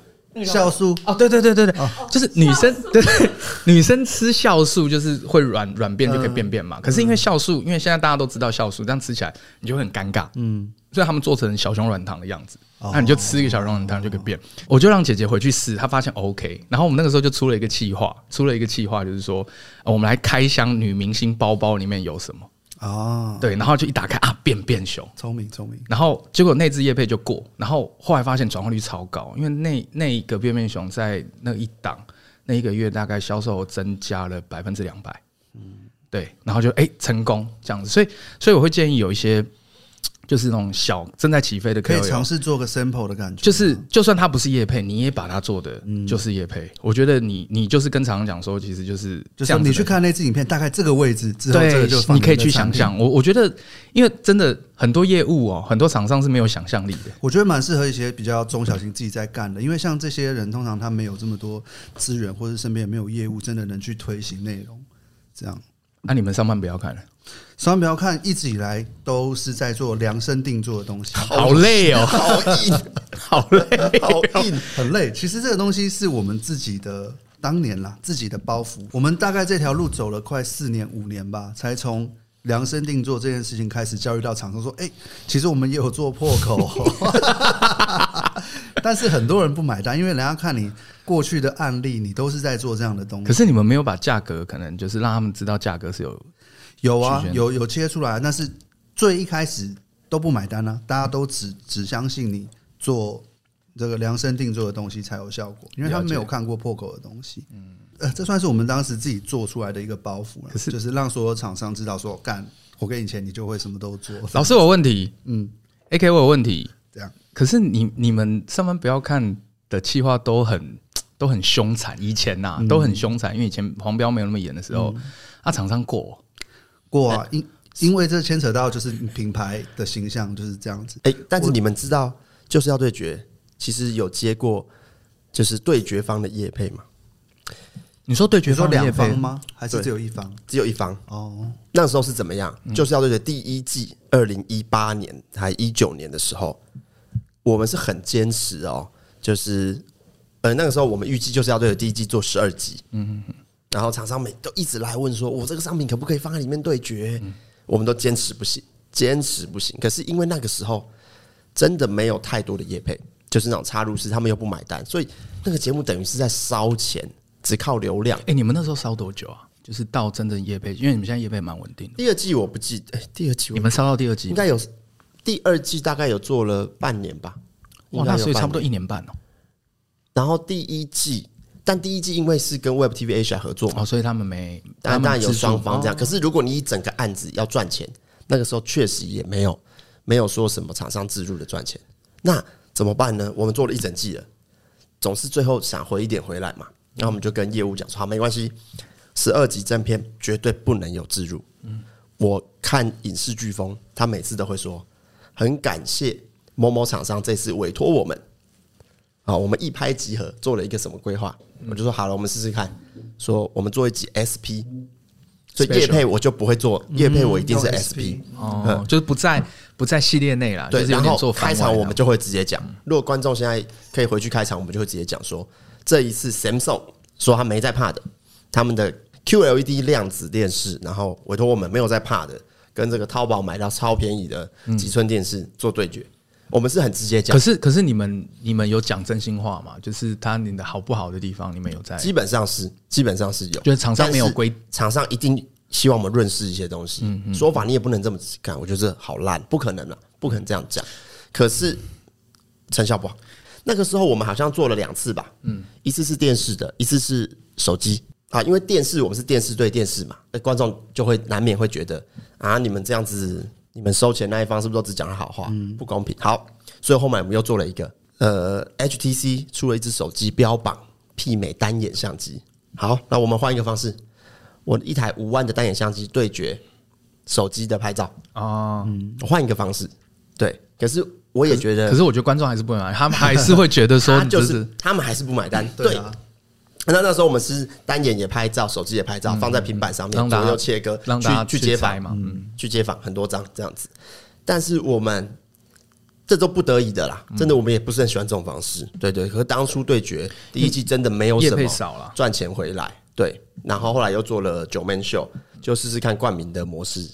酵素哦，对对对对对，就是女生对对，女生吃酵素就是会软软便就可以便便嘛。可是因为酵素，因为现在大家都知道酵素，这样吃起来你就会很尴尬，嗯，所以他们做成小熊软糖的样子，那你就吃一个小熊软糖就可以便。我就让姐姐回去试，她发现 OK，然后我们那个时候就出了一个计划，出了一个计划就是说，我们来开箱女明星包包里面有什么。哦，对，然后就一打开啊，变变熊，聪明聪明。然后结果那只叶配就过，然后后来发现转化率超高，因为那那一个变变熊在那一档那一个月大概销售增加了百分之两百，嗯，对，然后就哎成功这样子，所以所以我会建议有一些就是那种小正在起飞的，可以尝试做个 sample 的感觉。就是就算它不是叶配，你也把它做的就是叶配。我觉得你你就是跟厂商讲说，其实就是就是你去看那支影片，大概这个位置之后，这个就你可以去想想。我我觉得，因为真的很多业务哦，很多厂商是没有想象力的。我觉得蛮适合一些比较中小型自己在干的，因为像这些人，通常他没有这么多资源，或者身边也没有业务，真的能去推行内容。这样，那你们上班不要看了。上班不要看，一直以来都是在做量身定做的东西，好累哦，好硬，*laughs* 好累，好硬，很累。其实这个东西是我们自己的当年啦，自己的包袱。我们大概这条路走了快四年五年吧，才从量身定做这件事情开始教育到厂商说：“哎，其实我们也有做破口。*laughs* ”但是很多人不买单，因为人家看你过去的案例，你都是在做这样的东西。可是你们没有把价格，可能就是让他们知道价格是有。有啊，有有切出来，但是最一开始都不买单啊，大家都只只相信你做这个量身定做的东西才有效果，因为他们没有看过破口的东西。嗯，呃，这算是我们当时自己做出来的一个包袱了，可是就是让所有厂商知道说，干，我给你钱，你就会什么都做。*laughs* 老师，我有问题，嗯，AK 我有问题，这样。可是你你们上班不要看的企划都很都很凶残，以前呐、啊、都很凶残，因为以前黄标没有那么严的时候，啊，厂商过。过啊，因因为这牵扯到就是品牌的形象就是这样子。哎，但是你们知道就是要对决，其实有接过就是对决方的业配吗？你说对决方两方吗？还是只有一方？只有一方哦。那时候是怎么样？就是要对决第一季，二零一八年还一九年的时候，我们是很坚持哦，就是呃那个时候我们预计就是要对决第一季做十二集。嗯嗯。然后厂商们都一直来问说：“我这个商品可不可以放在里面对决？”我们都坚持不行，坚持不行。可是因为那个时候真的没有太多的业配，就是那种插入式，他们又不买单，所以那个节目等于是在烧钱，只靠流量。哎，你们那时候烧多久啊？就是到真正业配，因为你们现在业配蛮稳定的。第二季我不记得，哎，第二季你们烧到第二季应该有第二季大概有做了半年吧？哇，那所以差不多一年半哦。然后第一季。但第一季因为是跟 Web TV Asia 合作嘛，哦，所以他们没，当然有双方这样。可是如果你一整个案子要赚钱，那个时候确实也没有没有说什么厂商自入的赚钱，那怎么办呢？我们做了一整季了，总是最后想回一点回来嘛。那我们就跟业务讲说，好，没关系，十二集正片绝对不能有自入。嗯，我看影视飓风，他每次都会说，很感谢某某厂商这次委托我们。好，我们一拍即合，做了一个什么规划？我就说好了，我们试试看。说我们做一集 SP，所以叶配我就不会做，叶配我一定是 SP 哦，就是不在不在系列内啦。对，然后开场我们就会直接讲。如果观众现在可以回去开场，我们就会直接讲说，这一次 Samsung 说他没在怕的，他们的 QLED 量子电视，然后委托我们没有在怕的，跟这个淘宝买到超便宜的几寸电视做对决。我们是很直接讲，可是可是你们你们有讲真心话吗？就是他你的好不好的地方，你们有在？基本上是基本上是有，就是厂商没有规，厂商一定希望我们润饰一些东西。嗯嗯，说法你也不能这么干，我觉得好烂，不可能了，不可能这样讲。可是成效不好。那个时候我们好像做了两次吧，嗯，一次是电视的，一次是手机啊。因为电视我们是电视对电视嘛，那观众就会难免会觉得啊，你们这样子。你们收钱那一方是不是都只讲了好话？不公平。好，所以后面我们又做了一个，呃，HTC 出了一只手机，标榜媲美单眼相机。好，那我们换一个方式，我一台五万的单眼相机对决手机的拍照啊，我换一个方式。对，可是我也觉得，可是我觉得观众还是不买，他们还是会觉得说，*laughs* 就是他们还是不买单。对啊。那那时候我们是单眼也拍照，手机也拍照，放在平板上面左右切割，去去街访嘛，嗯，去街访很多张这样子。但是我们这都不得已的啦，真的我们也不是很喜欢这种方式，对对。可是当初对决第一季真的没有什么赚钱回来，对。然后后来又做了九 man 秀，就试试看冠名的模式，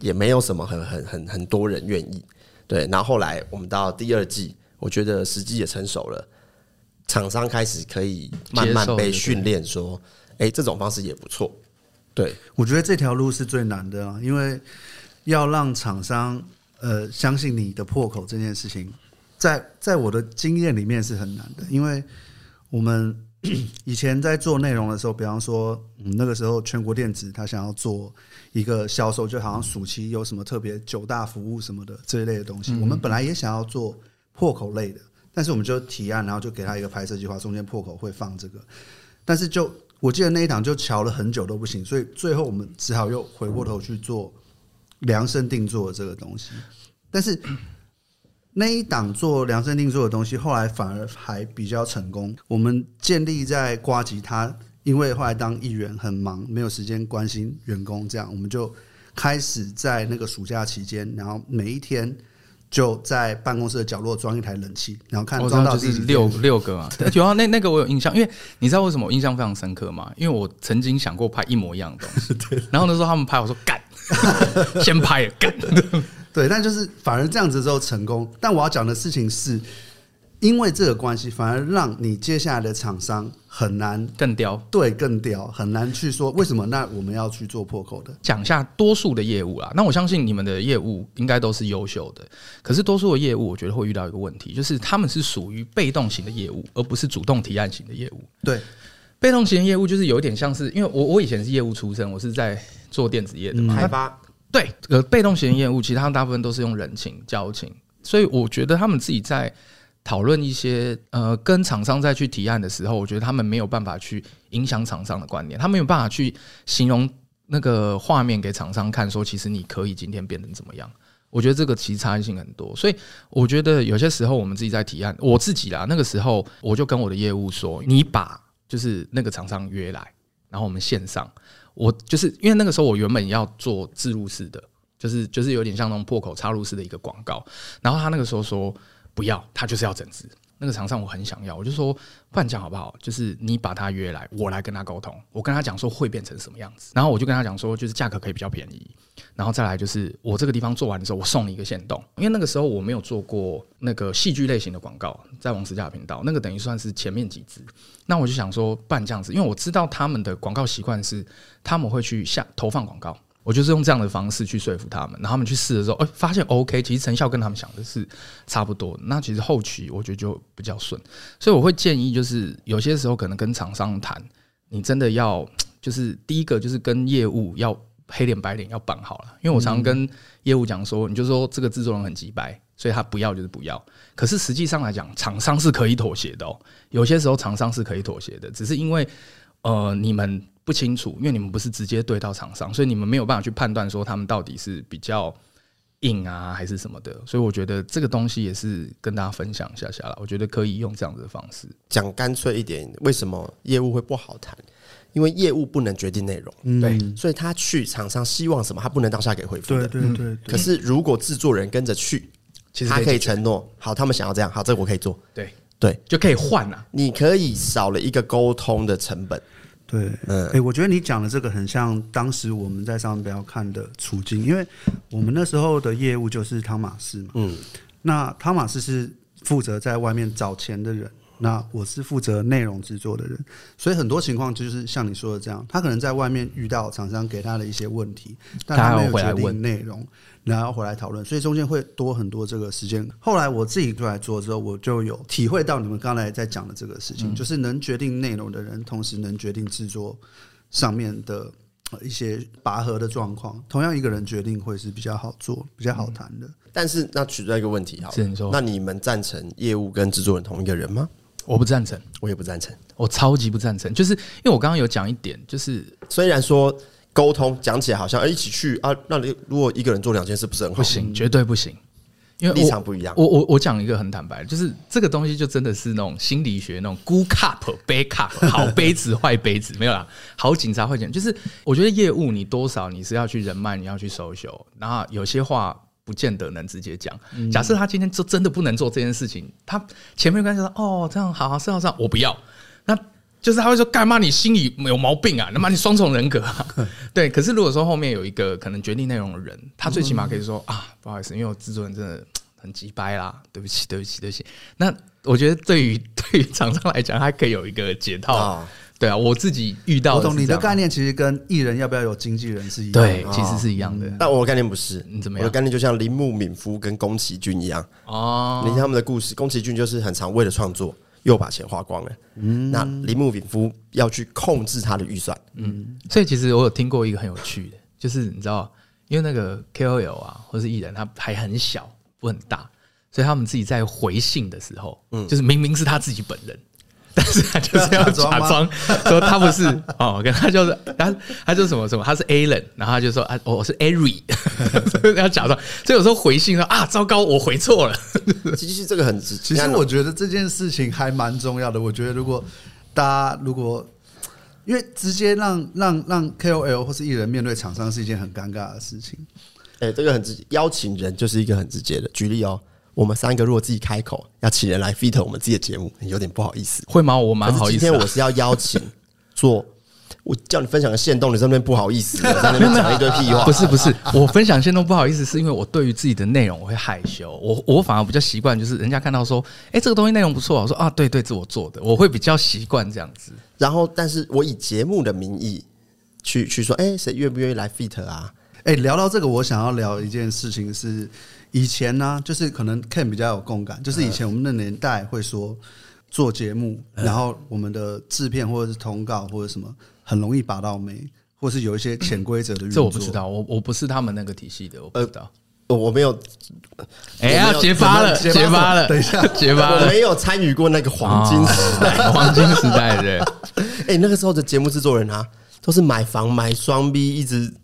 也没有什么很很很很多人愿意，对。然后后来我们到第二季，我觉得时机也成熟了。厂商开始可以慢慢被训练，说：“哎，这种方式也不错。”对，我觉得这条路是最难的啊，因为要让厂商呃相信你的破口这件事情，在在我的经验里面是很难的，因为我们以前在做内容的时候，比方说，嗯，那个时候全国电子他想要做一个销售，就好像暑期有什么特别九大服务什么的这一类的东西，嗯、我们本来也想要做破口类的，但是我们就提案，然后就给他一个拍摄计划，中间破口会放这个，但是就我记得那一档就瞧了很久都不行，所以最后我们只好又回过头去做量身定做的这个东西，但是。那一档做量身定做的东西，后来反而还比较成功。我们建立在瓜吉他，因为后来当议员很忙，没有时间关心员工，这样我们就开始在那个暑假期间，然后每一天就在办公室的角落装一台冷气，然后看装到第六六个嘛。*laughs* 主要那那个我有印象，因为你知道为什么我印象非常深刻吗？因为我曾经想过拍一模一样的东西，*laughs* 对。然后那时候他们拍，我说干，*laughs* 先拍干。对，但就是反而这样子之后成功。但我要讲的事情是，因为这个关系，反而让你接下来的厂商很难更刁。对，更刁，很难去说为什么。那我们要去做破口的，讲一下多数的业务啦。那我相信你们的业务应该都是优秀的。可是多数的业务，我觉得会遇到一个问题，就是他们是属于被动型的业务，而不是主动提案型的业务。对，被动型的业务就是有一点像是，因为我我以前是业务出身，我是在做电子业的嘛，开发。对，呃，被动型业务，其实他们大部分都是用人情交情，所以我觉得他们自己在讨论一些呃跟厂商再去提案的时候，我觉得他们没有办法去影响厂商的观念，他没有办法去形容那个画面给厂商看，说其实你可以今天变成怎么样。我觉得这个其实差异性很多，所以我觉得有些时候我们自己在提案，我自己啦，那个时候我就跟我的业务说，你把就是那个厂商约来，然后我们线上。我就是因为那个时候我原本要做置入式的，就是就是有点像那种破口插入式的一个广告，然后他那个时候说不要，他就是要整支。那个厂商我很想要，我就说不然讲好不好？就是你把他约来，我来跟他沟通，我跟他讲说会变成什么样子，然后我就跟他讲说就是价格可以比较便宜，然后再来就是我这个地方做完的时候，我送你一个线动，因为那个时候我没有做过那个戏剧类型的广告，在王思佳频道，那个等于算是前面几支，那我就想说不然这样子，因为我知道他们的广告习惯是他们会去下投放广告。我就是用这样的方式去说服他们，然后他们去试的时候，哎，发现 OK，其实成效跟他们想的是差不多。那其实后期我觉得就比较顺，所以我会建议，就是有些时候可能跟厂商谈，你真的要就是第一个就是跟业务要黑脸白脸要绑好了，因为我常常跟业务讲说，你就说这个制作人很急白，所以他不要就是不要。可是实际上来讲，厂商是可以妥协的哦，有些时候厂商是可以妥协的，只是因为呃你们。不清楚，因为你们不是直接对到厂商，所以你们没有办法去判断说他们到底是比较硬啊还是什么的。所以我觉得这个东西也是跟大家分享一下下啦，我觉得可以用这样子的方式讲干脆一点。为什么业务会不好谈？因为业务不能决定内容，嗯、对，所以他去厂商希望什么，他不能当下给回复的。对对对，对。可是如果制作人跟着去，其实他可以承诺，好，他们想要这样，好，这个我可以做。对对，就可以换了。你可以少了一个沟通的成本。对，嗯，哎，我觉得你讲的这个很像当时我们在商标看的处境，因为我们那时候的业务就是汤马士嘛，嗯，那汤马士是负责在外面找钱的人。那我是负责内容制作的人，所以很多情况就是像你说的这样，他可能在外面遇到厂商给他的一些问题，但他没有决定内容，然后回来讨论，所以中间会多很多这个时间。后来我自己出来做之后，我就有体会到你们刚才在讲的这个事情，就是能决定内容的人，同时能决定制作上面的一些拔河的状况。同样一个人决定会是比较好做、比较好谈的。但是那取决一个问题，好，是你说，那你们赞成业务跟制作人同一个人吗？我不赞成，我也不赞成，我超级不赞成。就是因为我刚刚有讲一点，就是虽然说沟通讲起来好像哎一起去啊，那你如果一个人做两件事不是很好？不行，绝对不行，因为立场不一样。我我我讲一个很坦白，就是这个东西就真的是那种心理学那种 good cup bad cup，好杯子坏杯子没有啦，好警察坏警察。就是我觉得业务你多少你是要去人脉，你要去 social，然后有些话。不见得能直接讲。假设他今天就真的不能做这件事情，他前面跟他说：“哦，这样好好，是要这样，我不要。”那就是他会说：“干嘛？你心里有毛病啊？那么你双重人格啊？” *laughs* 对。可是如果说后面有一个可能决定内容的人，他最起码可以说：“啊，不好意思，因为我制作人真的很鸡掰啦，对不起，对不起，对不起。”那我觉得对于对于厂商来讲，他可以有一个解套。对啊，我自己遇到。我懂你的概念，其实跟艺人要不要有经纪人是一样的。对，其实是一样的。但我的概念不是，你怎么样？我的概念就像铃木敏夫跟宫崎骏一样。哦。你听他们的故事，宫崎骏就是很常为了创作又把钱花光了。嗯，那铃木敏夫要去控制他的预算。嗯，所以其实我有听过一个很有趣的，就是你知道，因为那个 KOL 啊，或是艺人，他还很小，不很大，所以他们自己在回信的时候，嗯，就是明明是他自己本人。但是他就是要 *laughs* 假装说他不是哦，跟他就是他他就什么什么，他是 Alan，然后他就说啊，我是 Ari，*laughs* 要假装。所以有时候回信说啊，糟糕，我回错了。其实这个很直，其实我觉得这件事情还蛮重要的。我觉得如果大家如果因为直接让让让 KOL 或是艺人面对厂商是一件很尴尬的事情。哎，这个很直接，邀请人就是一个很直接的。举例哦。我们三个如果自己开口要请人来 feat 我们自己的节目，有点不好意思，会吗？我蛮好意思。今天我是要邀请做，我叫你分享个线动，你这边不好意思，在那边讲一堆屁话。*laughs* 不是不是，我分享线动不好意思，是因为我对于自己的内容我会害羞，我我反而比较习惯，就是人家看到说，哎，这个东西内容不错，我说啊，对对，是我做的，我会比较习惯这样子。然后，但是我以节目的名义去去说，哎，谁愿不愿意来 feat 啊？哎，聊到这个，我想要聊一件事情是。以前呢、啊，就是可能 Ken 比较有共感，就是以前我们的年代会说做节目，然后我们的制片或者是通告或者什么很容易把到眉，或是有一些潜规则的运作。这我不知道，我我不是他们那个体系的，我不知道。呃、我没有，哎、欸，要揭发了，结巴了，等一下，结巴了，我没有参与过那个黄金时代，哦、*laughs* 黄金时代对。*laughs* 哎、欸，那个时候的节目制作人啊，都是买房买双 B，一直。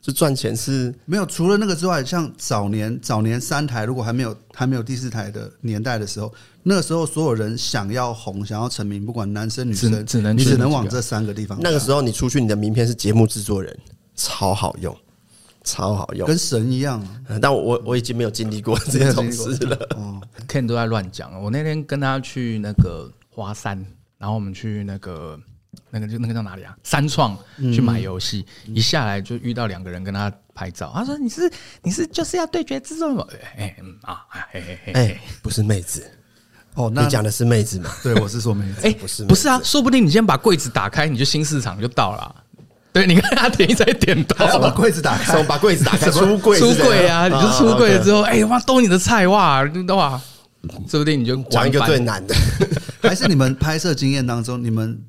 就赚钱是没有，除了那个之外，像早年早年三台如果还没有还没有第四台的年代的时候，那个时候所有人想要红想要成名，不管男生女生，只能你只能往这三个地方。那个时候你出去，你的名片是节目制作人，超好用，超好用，跟神一样。但我我已经没有经历过这种事了。*laughs* 哦，Ken 都在乱讲。我那天跟他去那个华山，然后我们去那个。那个就那个叫哪里啊？三创去买游戏，嗯、一下来就遇到两个人跟他拍照。他说：“你是你是就是要对决制作人吗？”哎嗯啊哎哎哎，不是妹子哦，那你讲的是妹子吗？对，我是说妹子。哎，不是不是啊，说不定你先把柜子打开，你就新市场就到了。对，你看他点一直在点头，把柜子打开，*laughs* 把柜子打开，出柜出柜啊！你就出柜了之后，哎哇，都你的菜哇哇，说不定你就讲一个最难的。*laughs* 还是你们拍摄经验当中，你们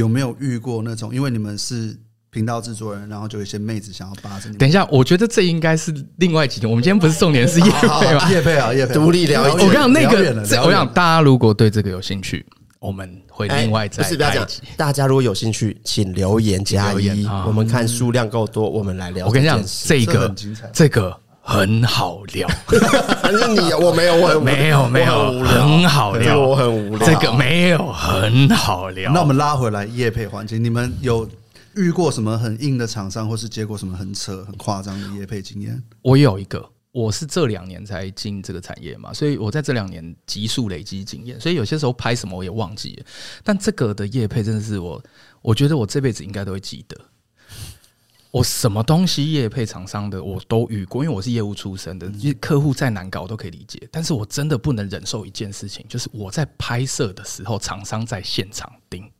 有没有遇过那种？因为你们是频道制作人，然后就有一些妹子想要扒着你。等一下，我觉得这应该是另外几点。我们今天不是重点是叶配吗？业配啊，*laughs* 叶配，独立聊一。我讲那个，我想大家如果对这个有兴趣，我们会另外再不是，不要讲。大家如果有兴趣，请留言加一，我们看数量够多，我们来聊。我跟你讲，这个这个。很好聊，*laughs* 反正你我没有，我 *laughs* 没有没有很好聊，我很无聊。这个没有很好聊。那我们拉回来业配环节，你们有遇过什么很硬的厂商，或是接过什么很扯、很夸张的业配经验？我有一个，我是这两年才进这个产业嘛，所以我在这两年急速累积经验，所以有些时候拍什么我也忘记了。但这个的业配真的是我，我觉得我这辈子应该都会记得。我什么东西业配厂商的我都遇过，因为我是业务出身的，客户再难搞我都可以理解。但是我真的不能忍受一件事情，就是我在拍摄的时候，厂商在现场盯，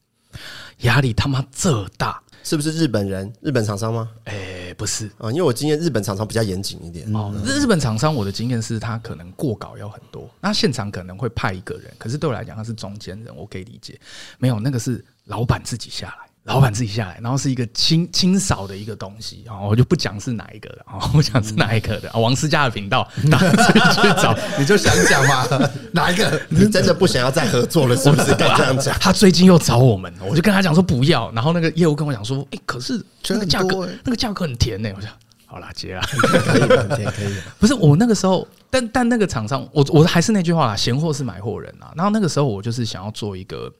压力他妈这大，是不是日本人？日本厂商吗？哎，不是啊，因为我经验日本厂商比较严谨一点。哦，日本厂商我的经验是他可能过稿要很多，那现场可能会派一个人，可是对我来讲他是中间人，我可以理解。没有，那个是老板自己下来。老板自己下来，然后是一个清清扫的一个东西，然后我就不讲是哪一个了，*laughs* 我讲是哪一个的啊，王思佳的频道，*laughs* 大家自己去找，你就想讲嘛，*laughs* 哪一个？你真的不想要再合作了，是不是？敢这样讲。他最近又找我们，我就跟他讲说不要，然后那个业务跟我讲说，哎，可是那个价格，那个价格很甜呢。我想好啦，接啦，可以可以。不是我那个时候，但但那个厂商，我我还是那句话啦，闲货是买货人啊。然后那个时候我就是想要做一个。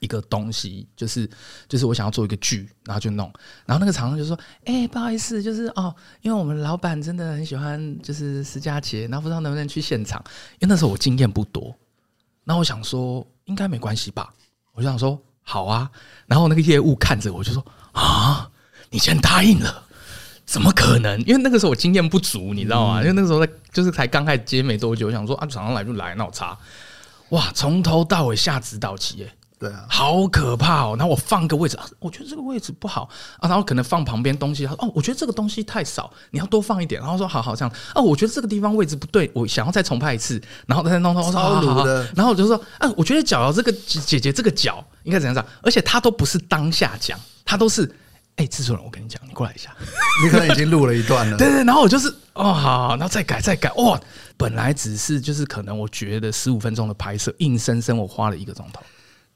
一个东西就是就是我想要做一个剧，然后就弄，然后那个厂商就说：“哎、欸，不好意思，就是哦，因为我们老板真的很喜欢就是施佳姐，然后不知道能不能去现场，因为那时候我经验不多，然后我想说应该没关系吧，我就想说好啊，然后那个业务看着我就说啊，你先答应了，怎么可能？因为那个时候我经验不足，你知道吗？因为那个时候在就是才刚开始接没多久，我想说啊，厂商来就来，那我查，哇，从头到尾下指导期，哎。”对啊，好可怕哦。然后我放个位置，啊，我觉得这个位置不好啊，然后可能放旁边东西，他说哦，我觉得这个东西太少，你要多放一点。然后说好好这样，哦，我觉得这个地方位置不对，我想要再重拍一次，然后再弄弄，我说好好好，然后我就说啊，我觉得脚这个姐姐这个脚应该怎样讲？而且他都不是当下讲，他都是。哎，制作人，我跟你讲，你过来一下。*laughs* 你可能已经录了一段了。*laughs* 对对，然后我就是哦，好，然后再改再改。哇，本来只是就是可能我觉得十五分钟的拍摄，硬生生我花了一个钟头。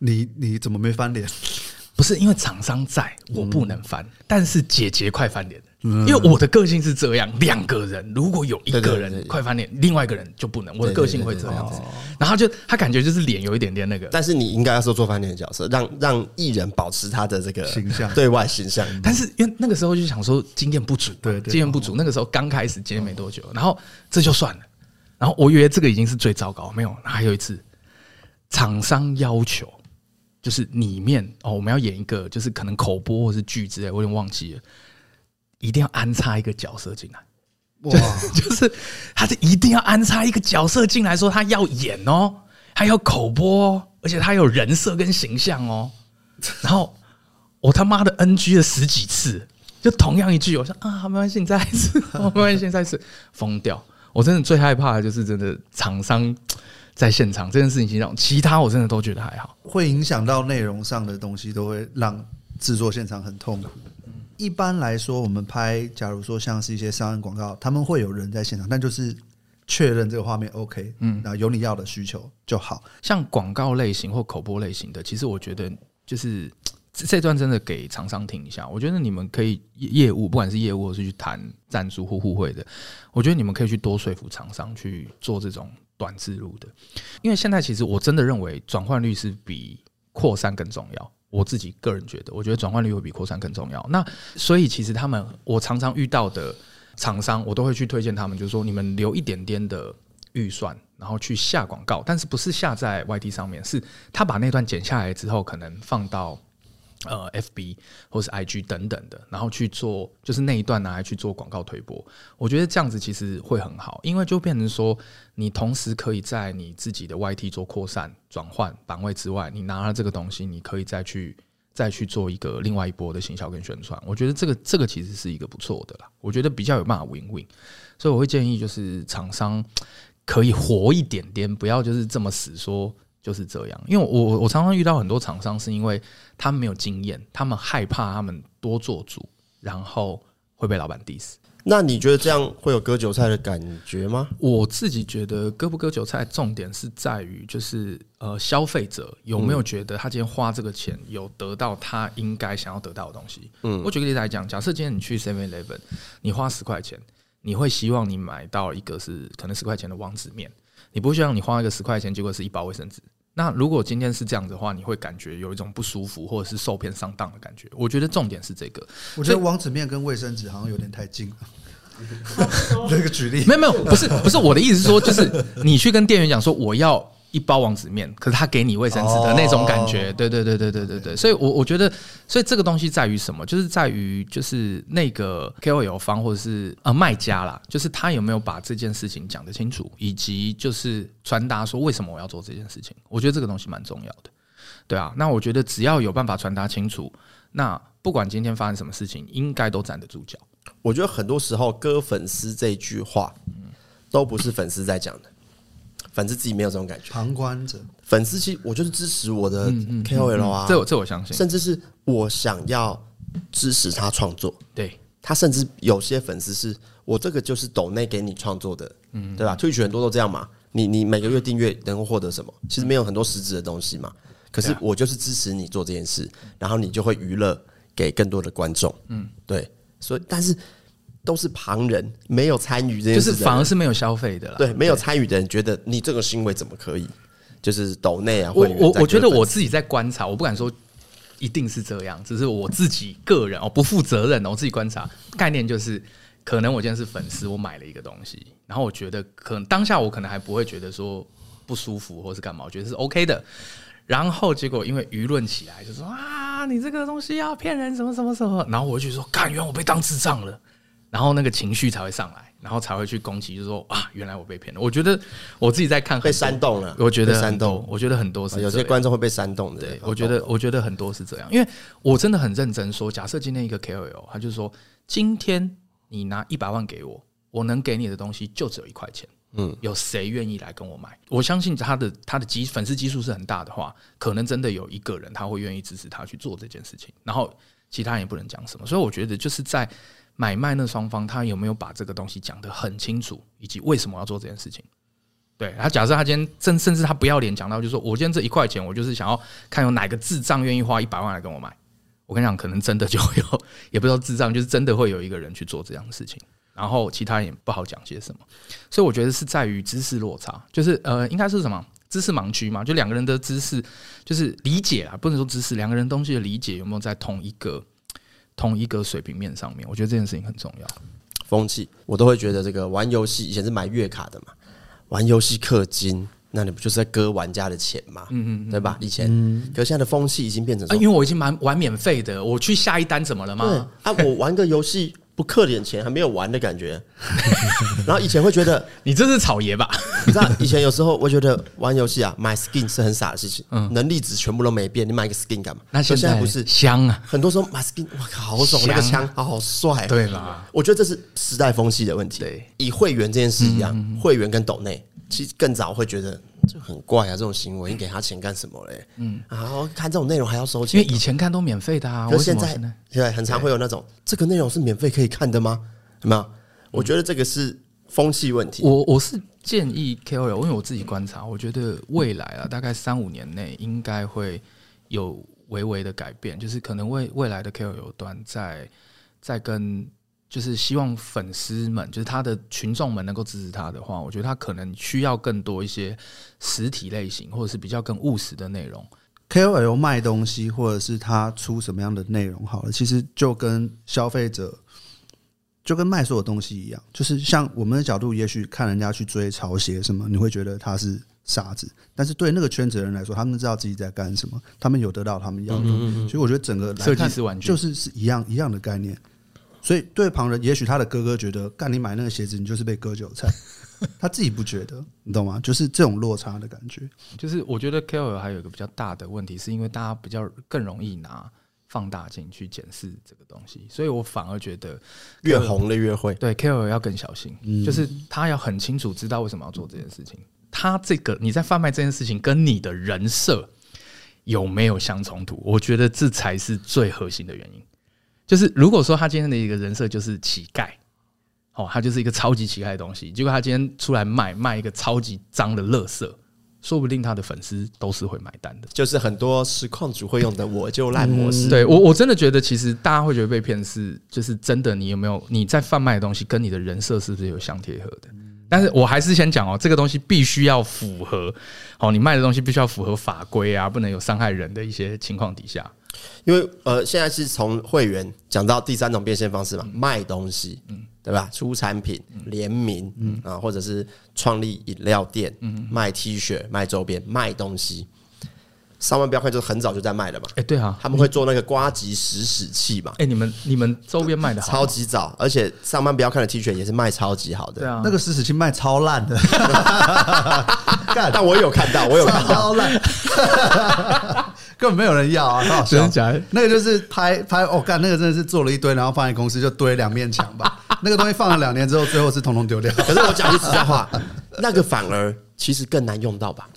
你你怎么没翻脸？*laughs* 不是因为厂商在，我不能翻，嗯、但是姐姐快翻脸。因为我的个性是这样，两个人如果有一个人快翻脸，另外一个人就不能。我的个性会这样子，然后就他感觉就是脸有一点点那个。但是你应该要说做翻脸的角色，让让艺人保持他的这个形象，对外形象。但是因为那个时候就想说经验不足，对，经验不足。那个时候刚开始接没多久，然后这就算了。然后我以为这个已经是最糟糕，没有，还有一次，厂商要求就是里面哦，我们要演一个就是可能口播或是剧之类，我有点忘记了。一定要安插一个角色进来，哇！*laughs* 就是他就一定要安插一个角色进来，说他要演哦，还要口播，而且他有人设跟形象哦。然后我他妈的 NG 了十几次，就同样一句，我说啊，没关系，你再一次，*laughs* 没关系，再一次，疯掉！我真的最害怕的就是真的厂商在现场这件事情上，其他我真的都觉得还好，会影响到内容上的东西，都会让制作现场很痛苦。一般来说，我们拍，假如说像是一些商业广告，他们会有人在现场，但就是确认这个画面 OK，嗯，然后有你要的需求就好。像广告类型或口播类型的，其实我觉得就是这段真的给厂商听一下。我觉得你们可以业务，不管是业务或是去谈赞助或互惠的，我觉得你们可以去多说服厂商去做这种短置入的，因为现在其实我真的认为转换率是比扩散更重要。我自己个人觉得，我觉得转换率会比扩散更重要。那所以其实他们，我常常遇到的厂商，我都会去推荐他们，就是说你们留一点点的预算，然后去下广告，但是不是下在 YT 上面，是他把那段剪下来之后，可能放到。呃，FB 或是 IG 等等的，然后去做，就是那一段拿来去做广告推播。我觉得这样子其实会很好，因为就变成说，你同时可以在你自己的 YT 做扩散、转换版位之外，你拿了这个东西，你可以再去再去做一个另外一波的行销跟宣传。我觉得这个这个其实是一个不错的啦，我觉得比较有办法 win win。所以我会建议就是厂商可以活一点点，不要就是这么死说。就是这样，因为我我我常常遇到很多厂商，是因为他们没有经验，他们害怕他们多做主，然后会被老板 diss。那你觉得这样会有割韭菜的感觉吗？我自己觉得割不割韭菜，重点是在于就是呃，消费者有没有觉得他今天花这个钱有得到他应该想要得到的东西。嗯，我举个例子来讲，假设今天你去 Seven Eleven，你花十块钱，你会希望你买到一个是可能十块钱的王子面。你不会希望你花一个十块钱，结果是一包卫生纸。那如果今天是这样子的话，你会感觉有一种不舒服，或者是受骗上当的感觉。我觉得重点是这个。我觉得王子面跟卫生纸好像有点太近了。*laughs* 这个举例，没有没有，不是不是我的意思是说，就是你去跟店员讲说我要。一包王子面，可是他给你卫生纸的那种感觉，对对对对对对对，所以，我我觉得，所以这个东西在于什么？就是在于，就是那个 KOL 方或者是呃卖家啦，就是他有没有把这件事情讲得清楚，以及就是传达说为什么我要做这件事情。我觉得这个东西蛮重要的，对啊。那我觉得只要有办法传达清楚，那不管今天发生什么事情，应该都站得住脚。我觉得很多时候割粉丝这句话，都不是粉丝在讲的。粉丝自己没有这种感觉，旁观者。粉丝其实我就是支持我的 KOL 啊，这我这我相信。甚至是我想要支持他创作，对他，甚至有些粉丝是我这个就是抖内给你创作的，嗯，对吧？Twitch 很多都这样嘛，你你每个月订阅能够获得什么？其实没有很多实质的东西嘛。可是我就是支持你做这件事，然后你就会娱乐给更多的观众，嗯，对。所以，但是。都是旁人，没有参与这件事，就是反而是没有消费的啦。对，没有参与的人觉得你这个行为怎么可以？就是抖内啊，我我我觉得我自己在观察，我不敢说一定是这样，只是我自己个人哦，不负责任哦，我自己观察概念就是，可能我今天是粉丝，我买了一个东西，然后我觉得可能当下我可能还不会觉得说不舒服或是干嘛，我觉得是 OK 的。然后结果因为舆论起来，就说啊，你这个东西要骗人，什么什么什么，然后我就说，干，原来我被当智障了。然后那个情绪才会上来，然后才会去攻击，就是说啊，原来我被骗了。我觉得我自己在看被煽动了，我觉得煽动，我觉得很多是有些观众会被煽动的。对，我觉得我觉得很多是这样，因为我真的很认真说，假设今天一个 KOL，他就是说，今天你拿一百万给我，我能给你的东西就只有一块钱。嗯，有谁愿意来跟我买？我相信他的他的基粉丝基数是很大的话，可能真的有一个人他会愿意支持他去做这件事情，然后其他人也不能讲什么。所以我觉得就是在。买卖那双方，他有没有把这个东西讲得很清楚，以及为什么要做这件事情？对，他假设他今天甚甚至他不要脸讲到，就是说我今天这一块钱，我就是想要看有哪个智障愿意花一百万来跟我买。我跟你讲，可能真的就有，*laughs* 也不知道智障，就是真的会有一个人去做这样的事情。然后其他人也不好讲些什么。所以我觉得是在于知识落差，就是呃，应该是什么知识盲区嘛？就两个人的知识，就是理解啊，不能说知识，两个人东西的理解有没有在同一个？同一个水平面上面，我觉得这件事情很重要。风气，我都会觉得这个玩游戏以前是买月卡的嘛，玩游戏氪金，那你不就是在割玩家的钱嘛？嗯嗯，对吧？以前，嗯，可是现在的风气已经变成啊，因为我已经玩玩免费的，我去下一单怎么了吗？啊，我玩个游戏。不氪点钱还没有玩的感觉，*laughs* 然后以前会觉得 *laughs* 你这是草爷吧？你知道以前有时候我觉得玩游戏啊买 skin 是很傻的事情，嗯，能力值全部都没变，你买个 skin 干嘛？那现在不是香啊？很多时候买 skin 哇靠，好爽，那个枪好好帅，对吧？我觉得这是时代风气的问题。对，以会员这件事一样，会员跟抖内其实更早会觉得。就很怪啊，这种行为，你给他钱干什么嘞？嗯，然后看这种内容还要收钱，因为以前看都免费的啊。可是现在，对，很常会有那种这个内容是免费可以看的吗？有没有？我觉得这个是风气问题。我我是建议 KOL，因为我自己观察，我觉得未来啊，大概三五年内应该会有微微的改变，就是可能未未来的 KOL 端在在跟。就是希望粉丝们，就是他的群众们能够支持他的话，我觉得他可能需要更多一些实体类型，或者是比较更务实的内容。KOL 卖东西，或者是他出什么样的内容好了，其实就跟消费者就跟卖所有东西一样，就是像我们的角度，也许看人家去追潮鞋什么，你会觉得他是傻子，但是对那个圈子的人来说，他们知道自己在干什么，他们有得到他们要的，所以我觉得整个设计师玩具就是是一样一样的概念。所以对旁人，也许他的哥哥觉得，干你买那个鞋子，你就是被割韭菜，*laughs* 他自己不觉得，你懂吗？就是这种落差的感觉。就是我觉得 KOL 还有一个比较大的问题，是因为大家比较更容易拿放大镜去检视这个东西，所以我反而觉得越红的越会。对 KOL 要更小心，就是他要很清楚知道为什么要做这件事情。他这个你在贩卖这件事情跟你的人设有没有相冲突？我觉得这才是最核心的原因。就是如果说他今天的一个人设就是乞丐，哦，他就是一个超级乞丐的东西，结果他今天出来卖卖一个超级脏的垃圾，说不定他的粉丝都是会买单的。就是很多实况主会用的“我就烂”模式。对我，我真的觉得其实大家会觉得被骗是，就是真的。你有没有你在贩卖的东西跟你的人设是不是有相贴合的？但是我还是先讲哦，这个东西必须要符合，哦，你卖的东西必须要符合法规啊，不能有伤害人的一些情况底下。因为呃，现在是从会员讲到第三种变现方式嘛，卖东西，嗯，对吧？出产品、联名，嗯。啊，或者是创立饮料店，嗯，卖 T 恤、卖周边、卖东西。上万标看就是很早就在卖了嘛，哎，对啊，他们会做那个瓜吉食屎器嘛，哎，你们你们周边卖的，超级早，而且上万标看的 T 恤也是卖超级好的，对啊，那个食屎器卖超烂的，*laughs* 但我有看到，我有看到，超烂。根本没有人要啊！好真的假的？那个就是拍拍哦，干那个真的是做了一堆，然后放在公司就堆两面墙吧。*laughs* 那个东西放了两年之后，最后是统统丢掉。可是我讲句实在话，那个反而其实更难用到吧？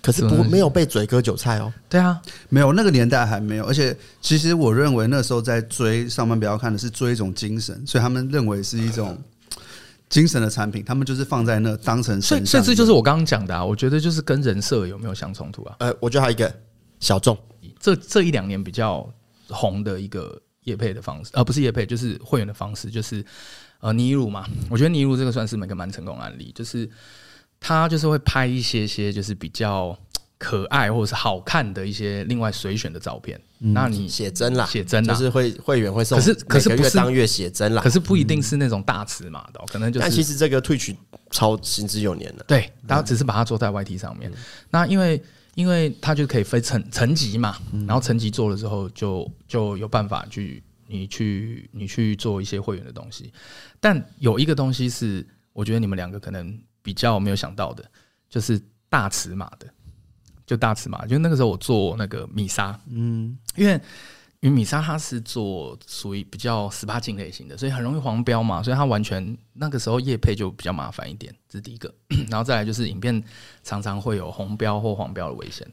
可是不没有被嘴割韭菜哦。对啊，没有那个年代还没有。而且其实我认为那时候在追上班不要看的是追一种精神，所以他们认为是一种 *laughs* 精神的产品，他们就是放在那当成。甚甚至就是我刚刚讲的啊，我觉得就是跟人设有没有相冲突啊？呃，我觉得还有一个。小众，这这一两年比较红的一个业配的方式，而、呃、不是业配，就是会员的方式，就是呃尼鲁嘛。我觉得尼鲁这个算是每个蛮成功的案例，就是他就是会拍一些些就是比较可爱或者是好看的一些另外随选的照片。嗯、那你写真啦，写真啦，就是会会员会送，可是可是不是当月写真啦，可是不一定是那种大尺码的，可能就是。但其实这个 Twitch 超行之有年了，对，他只是把它做在 YT 上面。嗯、那因为。因为它就可以分层层级嘛，然后层级做了之后就就有办法去你去你去做一些会员的东西。但有一个东西是，我觉得你们两个可能比较没有想到的，就是大尺码的，就大尺码。就那个时候我做那个米莎，嗯，因为。因为米莎它是做属于比较十八禁类型的，所以很容易黄标嘛，所以它完全那个时候业配就比较麻烦一点，这是第一个。*clears throat* 然后再来就是影片常常会有红标或黄标的危险。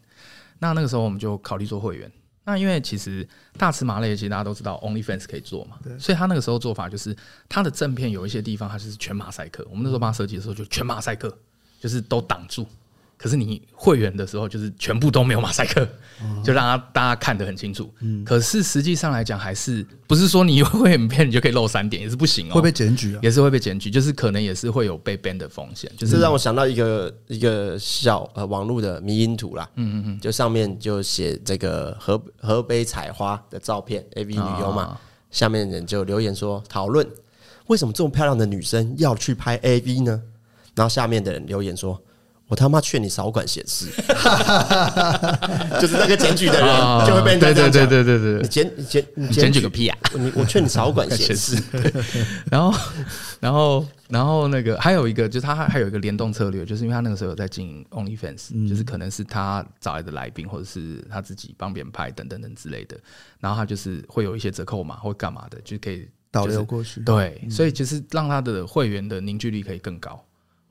那那个时候我们就考虑做会员。那因为其实大尺码类其实大家都知道，OnlyFans 可以做嘛，所以他那个时候做法就是他的正片有一些地方它就是全马赛克。我们那时候帮他设计的时候就全马赛克，就是都挡住。可是你会员的时候，就是全部都没有马赛克，就让他大家看得很清楚。可是实际上来讲，还是不是说你有会员片你就可以露三点，也是不行哦，会被检举啊，也是会被检举，就是可能也是会有被 ban 的风险。就是让我想到一个一个小呃网络的迷因图啦，嗯嗯嗯，就上面就写这个河河北采花的照片，AV 女优嘛，下面人就留言说讨论为什么这么漂亮的女生要去拍 AV 呢？然后下面的人留言说。我他妈劝你少管闲事，*laughs* 就是那个检举的人就会被人这样讲。对对对对对，你检你检你检举个屁啊！你我劝你少管 *laughs* 闲事。*laughs* 然后，然后，然后那个还有一个，就是他还还有一个联动策略，就是因为他那个时候有在经营 OnlyFans，就是可能是他找来的来宾，或者是他自己帮别人拍等等等之类的。然后他就是会有一些折扣嘛或干嘛的，就可以导流过去。对，所以其实让他的会员的凝聚力可以更高。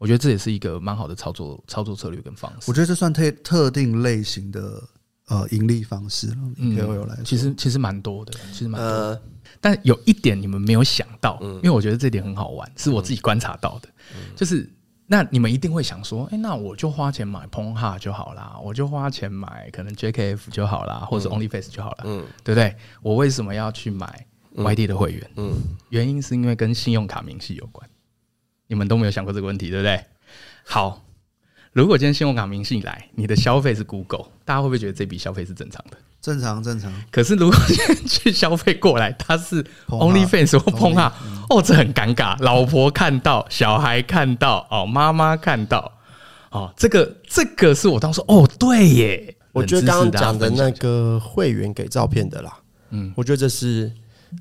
我觉得这也是一个蛮好的操作操作策略跟方式。我觉得这算特特定类型的呃盈利方式了。嗯，其实其实蛮多的，其实蛮多的。但有一点你们没有想到，因为我觉得这点很好玩，是我自己观察到的，就是那你们一定会想说，哎，那我就花钱买 Pornhub 就好啦，我就花钱买可能 JKF 就好啦，或者 OnlyFace 就好了，嗯，对不对？我为什么要去买 YT 的会员？嗯，原因是因为跟信用卡明细有关。你们都没有想过这个问题，对不对？好，如果今天信用卡明细来，你的消费是 Google，大家会不会觉得这笔消费是正常的？正常，正常。可是如果今天去消费过来，他是 OnlyFans 或 Pornhub，哦，这很尴尬。老婆看到，小孩看到，哦，妈妈看到，哦，这个这个是我当时说，哦，对耶。我觉得刚刚讲的那个会员给照片的啦，嗯，我觉得这是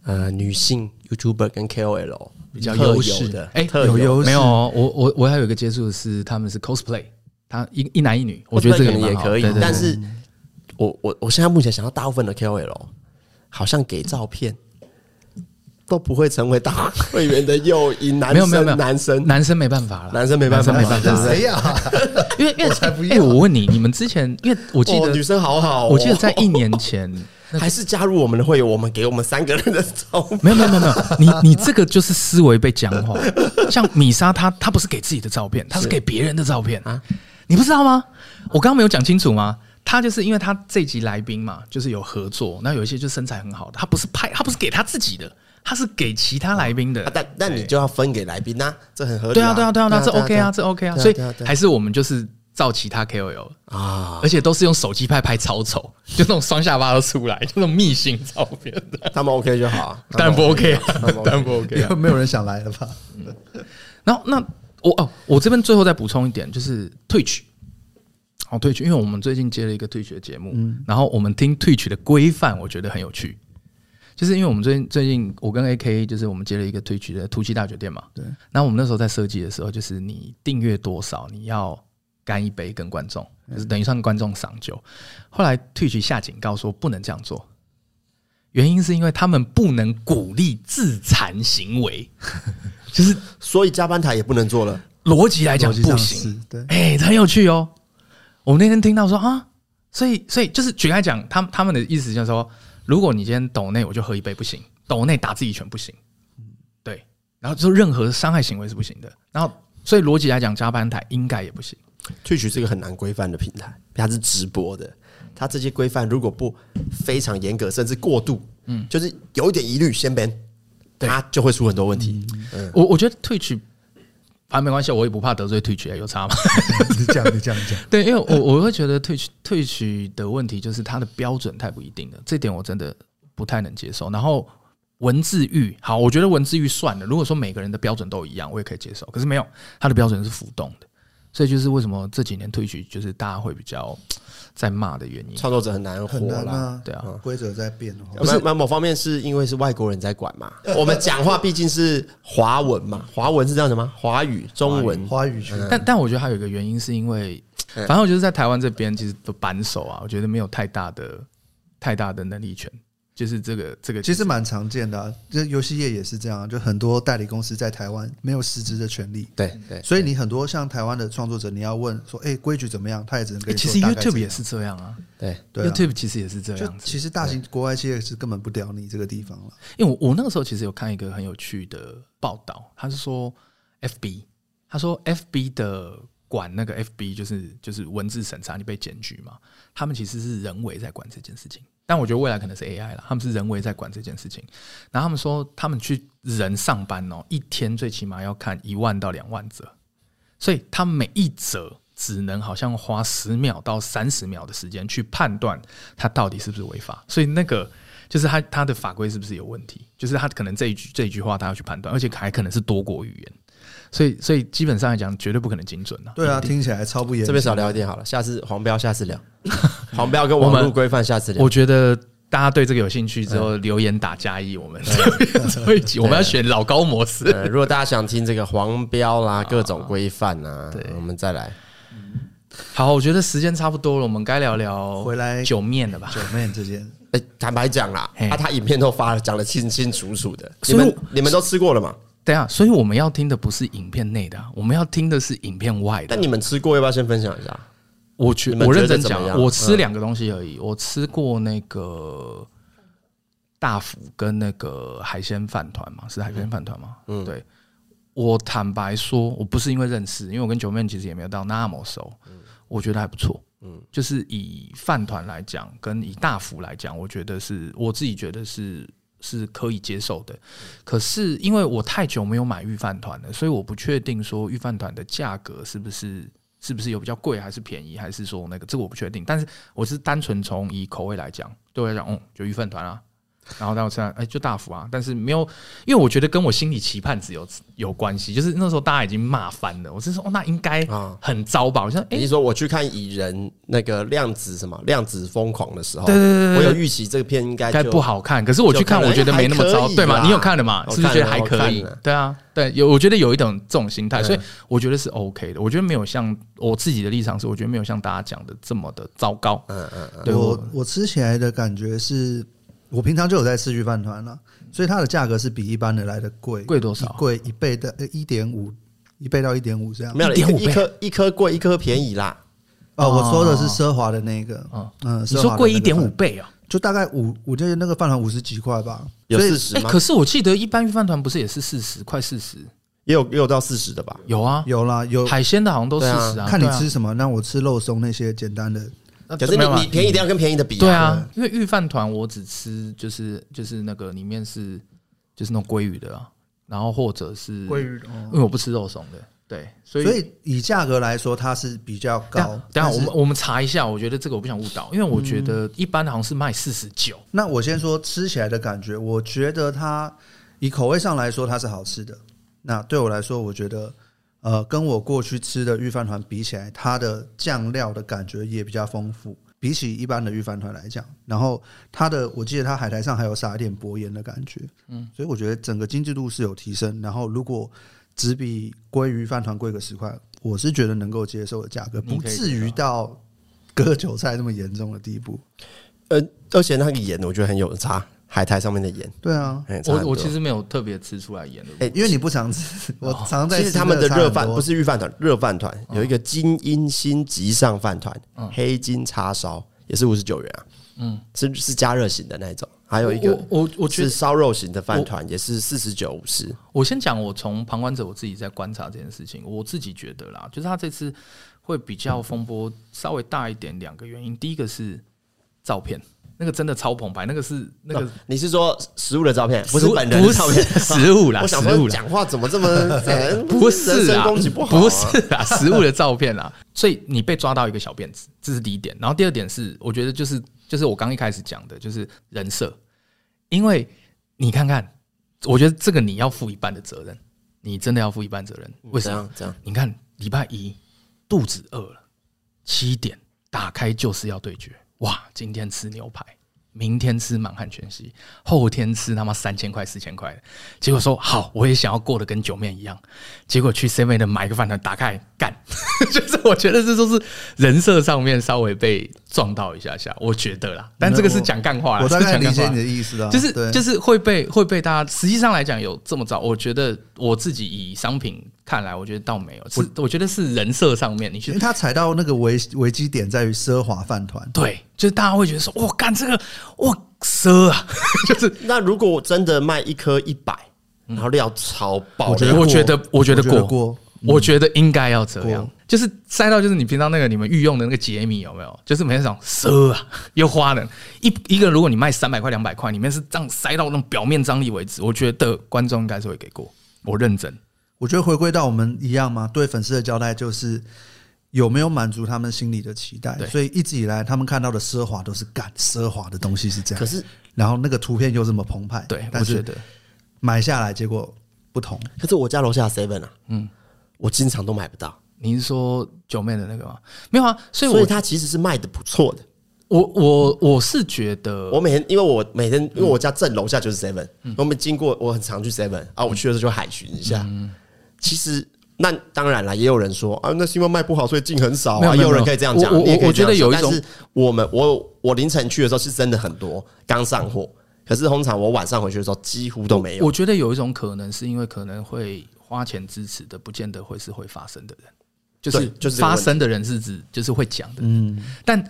呃女性 YouTuber 跟 KOL。比较优势的，哎，有优势没有？我我我还有一个接触的是，他们是 cosplay，他一一男一女，我觉得这个也可以。但是，我我我现在目前想到大部分的 KOL，好像给照片都不会成为大会员的诱因。男生没有没有男生男生没办法了，男生没办法没办法。谁呀？因为因为才不要。我问你，你们之前因为我记得女生好好，我记得在一年前。还是加入我们的会员，我们给我们三个人的照片。没有没有没有没有，你你这个就是思维被僵化。像米莎她她不是给自己的照片，她是给别人的照片啊，你不知道吗？我刚刚没有讲清楚吗？她就是因为她这集来宾嘛，就是有合作，那有一些就身材很好的，她不是拍，她不是给她自己的，她是给其他来宾的。但但你就要分给来宾呐，这很合理。对啊对啊对啊，那这 OK 啊，这 OK 啊，所以还是我们就是。照其他 KOL 啊，而且都是用手机拍，拍超丑，*laughs* 就那种双下巴都出来，就那种密信照片。的。*laughs* 他们 OK 就好。啊，*laughs* 当然不 OK 啊，当然不 OK，没有人想来了吧？然后那我哦，我这边最后再补充一点，就是 Twitch，哦 Twitch，因为我们最近接了一个 Twitch 的节目，然后我们听 Twitch 的规范，我觉得很有趣，就是因为我们最近最近我跟 AK 就是我们接了一个 Twitch 的 Twitch 大酒店嘛，对，然后我们那时候在设计的时候，就是你订阅多少，你要。干一杯跟观众，就是等于算观众赏酒。后来 Twitch 下警告说不能这样做，原因是因为他们不能鼓励自残行为，*laughs* 就是所以加班台也不能做了。逻辑来讲不行，对，哎，很有趣哦。我们那天听到说啊，所以所以就是举例来讲，他他们的意思就是说，如果你今天抖内我就喝一杯不行，抖内打自己拳不行，对，然后就任何伤害行为是不行的。然后所以逻辑来讲，加班台应该也不行。Twitch 是一个很难规范的平台，它是直播的，它这些规范如果不非常严格，甚至过度，嗯，就是有一点疑虑，先 ban，它就会出很多问题。嗯，我我觉得 Twitch 反正没关系，我也不怕得罪 Twitch，有差吗？*laughs* 你这样，你这样讲，对，因为我我会觉得 Twitch Twitch 的问题就是它的标准太不一定了，这点我真的不太能接受。然后文字狱，好，我觉得文字狱算了。如果说每个人的标准都一样，我也可以接受。可是没有，它的标准是浮动的。所以就是为什么这几年退去，就是大家会比较在骂的原因。创作者很难活啦，对啊，规则在变的话，不是，那某方面是因为是外国人在管嘛？*laughs* 我们讲话毕竟是华文嘛，华文是这样的吗？华语、中文、华语区。但但我觉得还有一个原因，是因为反正我觉得在台湾这边其实都扳手啊，我觉得没有太大的太大的能力权。就是这个，这个其实蛮常见的啊，就游戏业也是这样，就很多代理公司在台湾没有实质的权利。对对，所以你很多像台湾的创作者，你要问说，哎，规矩怎么样？他也只能跟你说。其实 YouTube 也是这样啊，对，YouTube 其实也是这样。其实大型国外企业是根本不屌你这个地方了。因为我我那个时候其实有看一个很有趣的报道，他是说 FB，他说 FB 的管那个 FB 就是就是文字审查，你被检举嘛，他们其实是人为在管这件事情。但我觉得未来可能是 AI 了，他们是人为在管这件事情。然后他们说，他们去人上班哦，一天最起码要看一万到两万则，所以他每一则只能好像花十秒到三十秒的时间去判断他到底是不是违法。所以那个就是他他的法规是不是有问题？就是他可能这一句这一句话他要去判断，而且还可能是多国语言。所以所以基本上来讲，绝对不可能精准的。对啊，听起来超不严。这边少聊一点好了，下次黄标，下次聊。*laughs* 黄标跟网络规范，下次聊。我觉得大家对这个有兴趣之后，留言打加一，我们做一集。*laughs* 我们要选老高模式。如果大家想听这个黄标啦，各种规范啊，对，我们再来。好，我觉得时间差不多了，我们该聊聊回来酒面了吧？酒面这件，哎，坦白讲啦，他，他影片都发了，讲的清清楚楚的。你们你们都吃过了吗？对啊，所以我们要听的不是影片内的，我们要听的是影片外的。但你们吃过，要不要先分享一下？我觉我认真讲，我吃两个东西而已。我吃过那个大福跟那个海鲜饭团嘛，是海鲜饭团吗？嗯，对。我坦白说，我不是因为认识，因为我跟九妹其实也没有到那么熟。我觉得还不错。嗯，就是以饭团来讲，跟以大福来讲，我觉得是我自己觉得是。是可以接受的，可是因为我太久没有买御饭团了，所以我不确定说御饭团的价格是不是是不是有比较贵，还是便宜，还是说那个这个我不确定。但是我是单纯从以口味来讲，对我来讲，嗯，就御饭团啊。然后到现在，哎，就大幅啊，但是没有，因为我觉得跟我心里期盼值有有关系。就是那时候大家已经骂翻了，我是说，哦，那应该很糟吧？好像，哎，你说我去看蚁人那个量子什么量子疯狂的时候，对对对，我有预期这个片应该该不好看。可是我去看，我觉得没那么糟，对吗？你有看了吗？是不是觉得还可以？对啊，对，有，我觉得有一种这种心态，所以我觉得是 OK 的。我觉得没有像我自己的立场是，我觉得没有像大家讲的这么的糟糕。嗯嗯嗯，我我吃起来的感觉是。我平常就有在吃御饭团了，所以它的价格是比一般的来的贵，贵多少？贵一倍的，一点五，一倍到一点五这样。没有，一颗一颗贵，一颗便宜啦。哦，我说的是奢华的那个，嗯，你说贵一点五倍啊？就大概五，我记得那个饭团五十几块吧，有四十吗？可是我记得一般御饭团不是也是四十，快四十，也有也有到四十的吧？有啊，有啦，有海鲜的好像都四十啊。看你吃什么，那我吃肉松那些简单的。可是你你便宜一定要跟便宜的比，对啊，因为御饭团我只吃就是就是那个里面是就是那种鲑鱼的啊，然后或者是鲑鱼，哦因为我不吃肉松的，对，所以所以以价格来说它是比较高。等下我们我们查一下，我觉得这个我不想误导，因为我觉得一般好像是卖四十九。那我先说吃起来的感觉，我觉得它以口味上来说它是好吃的。那对我来说，我觉得。呃，跟我过去吃的御饭团比起来，它的酱料的感觉也比较丰富，比起一般的御饭团来讲。然后它的，我记得它海苔上还有撒一点薄盐的感觉，嗯，所以我觉得整个精致度是有提升。然后如果只比鲑鱼饭团贵个十块，我是觉得能够接受的价格，不至于到割韭菜那么严重的地步。呃，而且那个盐，我觉得很有差。海苔上面的盐，对啊，我我其实没有特别吃出来盐的，哎，因为你不常吃，我常在。其实他们的热饭不是御饭团，热饭团有一个金鹰星极上饭团，黑金叉烧也是五十九元啊，嗯，是是加热型的那种，还有一个我我觉得是烧肉型的饭团也是四十九五十。我先讲，我从旁观者我自己在观察这件事情，我自己觉得啦，就是他这次会比较风波稍微大一点，两个原因，第一个是照片。那个真的超澎湃，那个是那个你是说食物的照片，不是本人的照片，食物啦，*laughs* 我想说讲话怎么这么 *laughs* 不是啊，不是啊，食物的照片啊，所以你被抓到一个小辫子，这是第一点。然后第二点是，我觉得就是就是我刚一开始讲的，就是人设，因为你看看，我觉得这个你要负一半的责任，你真的要负一半责任。为什么这样？你看礼拜一。肚子饿了，七点打开就是要对决，哇！今天吃牛排。明天吃满汉全席，后天吃他妈三千块四千块，结果说好，我也想要过得跟酒面一样，结果去 Seven 买个饭团打开干，*laughs* 就是我觉得这都是人设上面稍微被撞到一下下，我觉得啦，但这个是讲干话啦，我大概理解你的意思啊，就是就是会被会被大家实际上来讲有这么早，我觉得我自己以商品。看来我觉得倒没有，是我觉得是人设上面，你去，因为他踩到那个危危机点在于奢华饭团，对，就是大家会觉得说，我，干这个，我，奢啊，*laughs* 就是 *laughs* 那如果我真的卖一颗一百，然后料超爆，我觉得，我觉得，我觉得过。过，我觉得应该要这样，就是塞到就是你平常那个你们御用的那个解米有没有？就是每天讲奢啊，又花了，一一个如果你卖三百块两百块，里面是这样塞到那种表面张力为止，我觉得观众应该是会给过，我认真。我觉得回归到我们一样嘛，对粉丝的交代就是有没有满足他们心里的期待。所以一直以来他们看到的奢华都是干奢华的东西是这样。可是，然后那个图片又这么澎湃，对，但是买下来结果不同。可是我家楼下 seven 啊，嗯，我经常都买不到。你是说九妹的那个吗？没有啊，所以所以它其实是卖的不错的。我我我是觉得，我每天因为我每天因为我家正楼下就是 seven，我们经过我很常去 seven 啊，我去的时候就海巡一下。其实那当然了，也有人说啊，那是因为卖不好，所以进很少啊。也有人可以这样讲，我我觉得有一种，但是我们我我凌晨去的时候是真的很多刚上货，可是通常我晚上回去的时候几乎都没有。我觉得有一种可能是因为可能会花钱支持的，不见得会是会发生的人，就是就是发生的人是指就是会讲的。嗯，但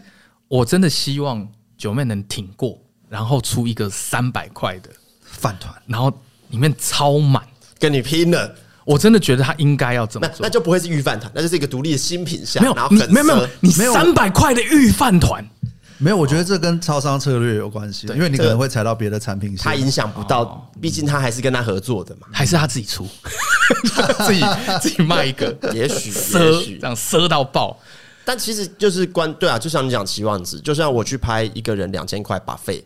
我真的希望九妹能挺过，然后出一个三百块的饭团，然后里面超满，跟你拼了。我真的觉得他应该要这么做，那就不会是御饭团，那就是一个独立的新品项。没有，你没有没有，你三百块的御饭团，没有。我觉得这跟超商策略有关系，因为你可能会踩到别的产品线，他影响不到，毕竟他还是跟他合作的嘛，还是他自己出，*laughs* 自己自己卖一个，也许也许这样奢到爆。但其实就是关对啊，就像你讲期望值，就像我去拍一个人两千块 buffet，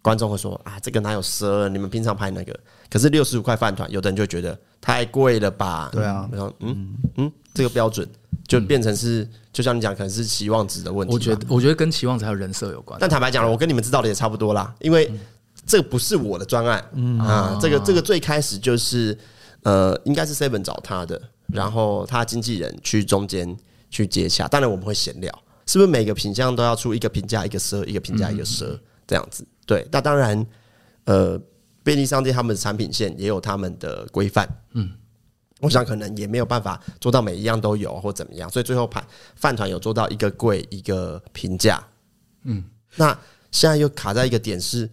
观众会说啊，这个哪有奢？你们平常拍那个，可是六十五块饭团，有的人就会觉得。太贵了吧？对啊，然后嗯嗯，这个标准就变成是，就像你讲，可能是期望值的问题。我觉得，我觉得跟期望值还有人设有关。但坦白讲了，我跟你们知道的也差不多啦，因为这个不是我的专案啊，这个这个最开始就是呃，应该是 Seven 找他的，然后他经纪人去中间去接洽。当然我们会闲聊，是不是每个品相都要出一个评价一个奢，一个评价一个奢这样子？对，那当然呃。便利商店他们的产品线也有他们的规范，嗯，我想可能也没有办法做到每一样都有或怎么样，所以最后盘饭团有做到一个贵一个平价，嗯，那现在又卡在一个点是，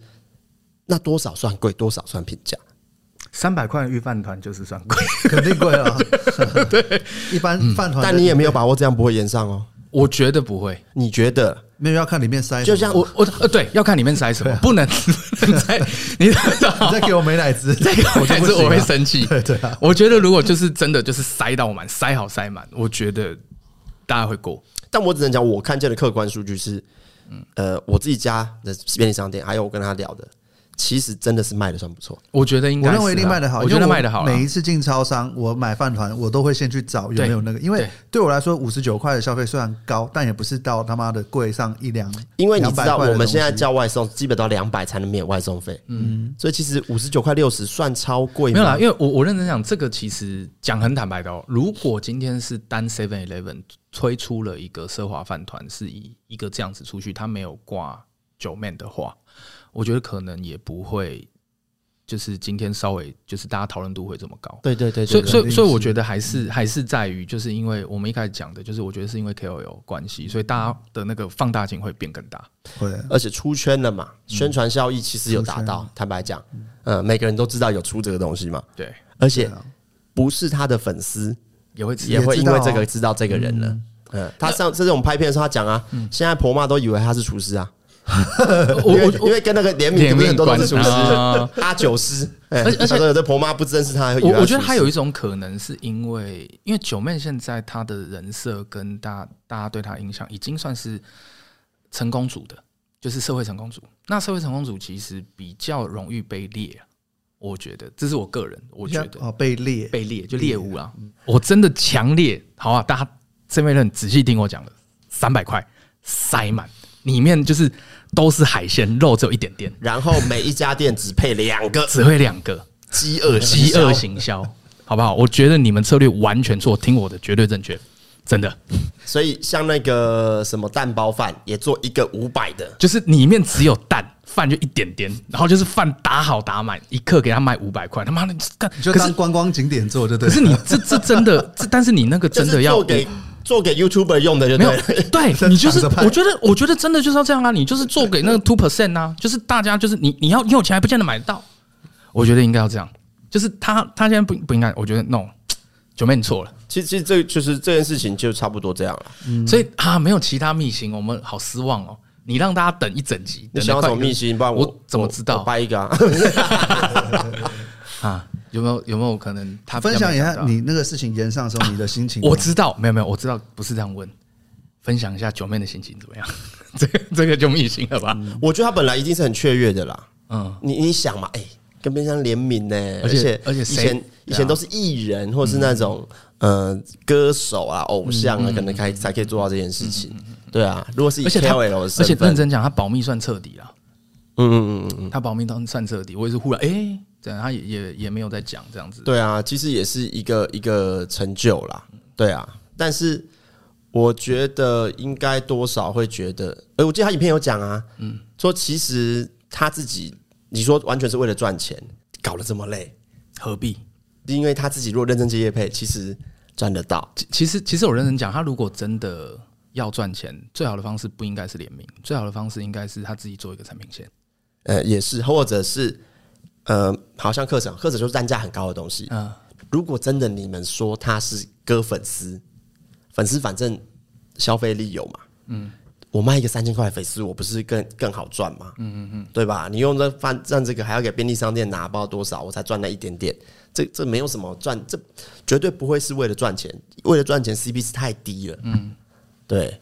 那多少算贵，多少算平价？三百块的御饭团就是算贵，*laughs* 肯定贵啊，*laughs* 对，*laughs* 一般饭团，但你也没有把握这样不会延上哦，我觉得不会，你觉得？没有要看里面塞，就像我我呃对，要看里面塞什么，不能 *laughs* 塞你 *laughs* 你再给我美乃滋，再给我美乃滋我会生气。*laughs* 对对，我觉得如果就是真的就是塞到满，塞好塞满，我觉得大家会过。但我只能讲我看见的客观数据是，呃，我自己家的便利商店，还有我跟他聊的。其实真的是卖的算不错，我觉得应该，我认为一定卖的好。我觉得卖的好。每一次进超商，我买饭团，我都会先去找有没有那个，因为对我来说，五十九块的消费虽然高，但也不是到他妈的贵上一两。因为你知道，我们现在叫外送，基本都要两百才能免外送费。嗯，所以其实五十九块六十算超贵。没有啦，因为我我认真讲，这个其实讲很坦白的哦。如果今天是单 Seven Eleven 推出了一个奢华饭团，是以一个这样子出去，它没有挂九面的话。我觉得可能也不会，就是今天稍微就是大家讨论度会这么高。对对对，所以所以所以我觉得还是还是在于，就是因为我们一开始讲的，就是我觉得是因为 KOL 有关系，所以大家的那个放大镜会变更大。对，而且出圈了嘛，宣传效益其实有达到。坦白讲，嗯，每个人都知道有出这个东西嘛。对，而且不是他的粉丝也会也会因为这个知道这个人了。嗯，他上次我们拍片的时候，他讲啊，现在婆妈都以为他是厨师啊。*laughs* 我我因为跟那个联名很多都是厨师阿九师，而且而且有的婆妈不认识他。我我觉得他有一种可能是因为，因为九妹现在她的人设跟大大家对她印象已经算是成功组的，就是社会成功组。那社会成功组其实比较容易被猎，我觉得这是我个人，我觉得哦被猎被猎就猎物啊，我真的强烈好啊，大家。这边人仔细听我讲了，三百块塞满，里面就是都是海鲜，肉只有一点点，然后每一家店只配两个，只会两个，饥饿饥饿行销，好不好？我觉得你们策略完全错，听我的，绝对正确。真的，所以像那个什么蛋包饭也做一个五百的，就是里面只有蛋，饭就一点点，然后就是饭打好打满，一克给他卖五百块，他妈的，干就当观光景点做对不对。可是你这这真的，这但是你那个真的要做给做给 YouTuber 用的就对，没有，对 *laughs* *laughs* 你就是，我觉得我觉得真的就是要这样啊，你就是做给那个 *laughs* two percent 啊，就是大家就是你你要你有钱还不见得买得到，我觉得应该要这样，就是他他现在不不应该，我觉得 no。九妹，你错了。其实，其实这就是这件事情就差不多这样了。嗯，所以啊，没有其他秘辛，我们好失望哦。你让大家等一整集，你想要什么秘辛？不然我，我怎么知道？掰一个啊！啊，有没有有没有可能他分享一下你那个事情延上的时候你的心情？我知道，没有没有，我知道不是这样问。分享一下九妹的心情怎么样？*laughs* 这个这个就秘辛了吧？我觉得他本来一定是很雀跃的啦。嗯，你你想嘛，哎。跟边疆联名呢，而且而且以前以前都是艺人或是那种呃歌手啊偶像啊，可能才才可以做到这件事情。对啊，如果是以 KOL 而且认真讲，他保密算彻底了。嗯嗯嗯嗯，他保密都算彻底。我也是忽然哎，这样他也也也没有在讲这样子。对啊，其实也是一个一个成就啦。对啊，但是我觉得应该多少会觉得，哎，我记得他影片有讲啊，嗯，说其实他自己。你说完全是为了赚钱，搞得这么累，何必？因为他自己如果认真接业配，其实赚得到。其实，其实我认真讲，他如果真的要赚钱，最好的方式不应该是联名，最好的方式应该是他自己做一个产品线。呃，也是，或者是呃，好像课程，课程就是单价很高的东西。嗯，如果真的你们说他是割粉丝，粉丝反正消费力有嘛，嗯。我卖一个三千块粉丝，我不是更更好赚吗？嗯嗯嗯，对吧？你用这饭赚这个，还要给便利商店拿不知道多少，我才赚那一点点。这这没有什么赚，这绝对不会是为了赚钱，为了赚钱 CP 值太低了。嗯，对。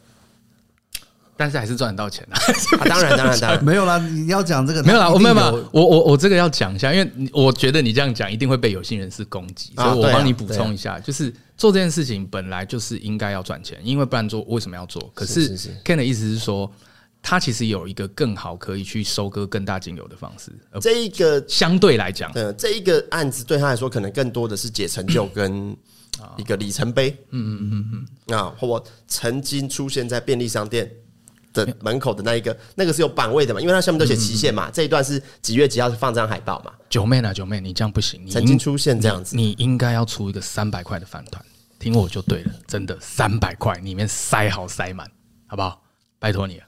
但是还是赚得到钱啊！*laughs* 当然当然当然 *laughs* 没有啦，你要讲这个没有啦，我没有没有，我我我这个要讲一下，因为我觉得你这样讲一定会被有心人士攻击，所以我帮你补充一下，就是做这件事情本来就是应该要赚钱，因为不然做为什么要做？可是 Ken 的意思是说，他其实有一个更好可以去收割更大金流的方式。这一个相对来讲，呃，这一个案子对他来说可能更多的是解成就跟一个里程碑。嗯嗯嗯嗯，啊，或曾经出现在便利商店。的门口的那一个，那个是有版位的嘛？因为它上面都写期限嘛。这一段是几月几号是放张海报嘛？九妹呢？九妹，你这样不行。曾经出现这样子，你应该要出一个三百块的饭团，听我就对了。真的三百块里面塞好塞满，好不好？拜托你了，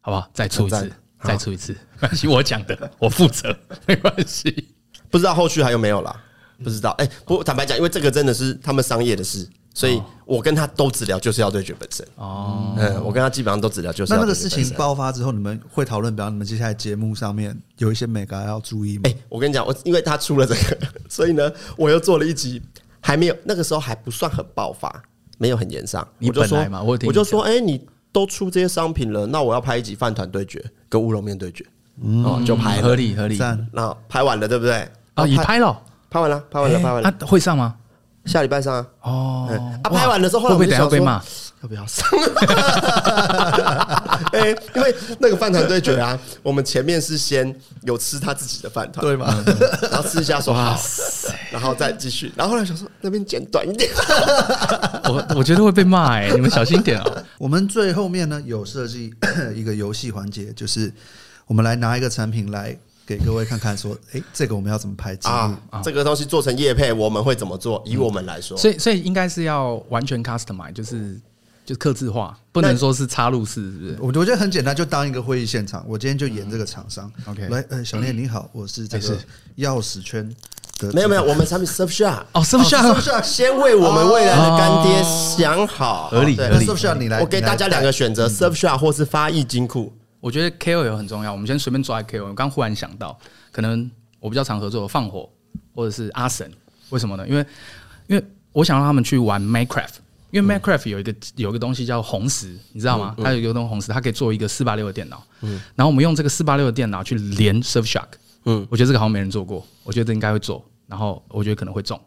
好不好？再出一次，再出一次，没关系，我讲的，我负责，*laughs* 没关系。不知道后续还有没有啦？不知道。哎，不，坦白讲，因为这个真的是他们商业的事。所以我跟他都只聊，就是要对决本身。哦，嗯，我跟他基本上都只聊，就是要。那那个事情爆发之后，你们会讨论，比方你们接下来节目上面有一些美感要注意吗？哎，我跟你讲，我因为他出了这个，*laughs* 所以呢，我又做了一集，还没有那个时候还不算很爆发，没有很严上。你本来嘛，我就说，哎，你都出这些商品了，那我要拍一集饭团对决跟乌龙面对决，哦，就拍合理合理。那拍完了，对不对？啊，已拍了，拍完了，拍完了，拍完了。他会上吗？下礼拜上啊！哦，啊，拍完的时候，后来会不会要被骂？要不要上？哎，因为那个饭团对决啊，我们前面是先有吃他自己的饭团，对吗？然后吃一下说好，然后再继续。然后后来想说那边剪短一点，*laughs* 我我觉得会被骂哎，你们小心点哦。*laughs* 我们最后面呢有设计一个游戏环节，就是我们来拿一个产品来。给各位看看，说，哎、欸，这个我们要怎么拍啊？这个东西做成业配，我们会怎么做？以我们来说，所以，所以应该是要完全 customize，就是就刻字化，不能说是插入式，是不是？我我觉得很简单，就当一个会议现场。我今天就演这个厂商。OK，来，呃，小念你好，我是这个钥匙圈的。没有没有，我们产品 Surfshark 哦，Surfshark，先为我们未来的干爹想好，合理合理。Surfshark 你来，我给大家两个选择，Surfshark 或是发艺金库。我觉得 KOL 很重要，我们先随便抓一个 KOL。我刚忽然想到，可能我比较常合作的放火或者是阿神，为什么呢？因为因为我想让他们去玩 Minecraft，因为 Minecraft 有一个有一个东西叫红石，你知道吗？它有一个东西红石，它可以做一个四八六的电脑。嗯，然后我们用这个四八六的电脑去连 Surfshark。嗯，我觉得这个好像没人做过，我觉得这应该会做，然后我觉得可能会中。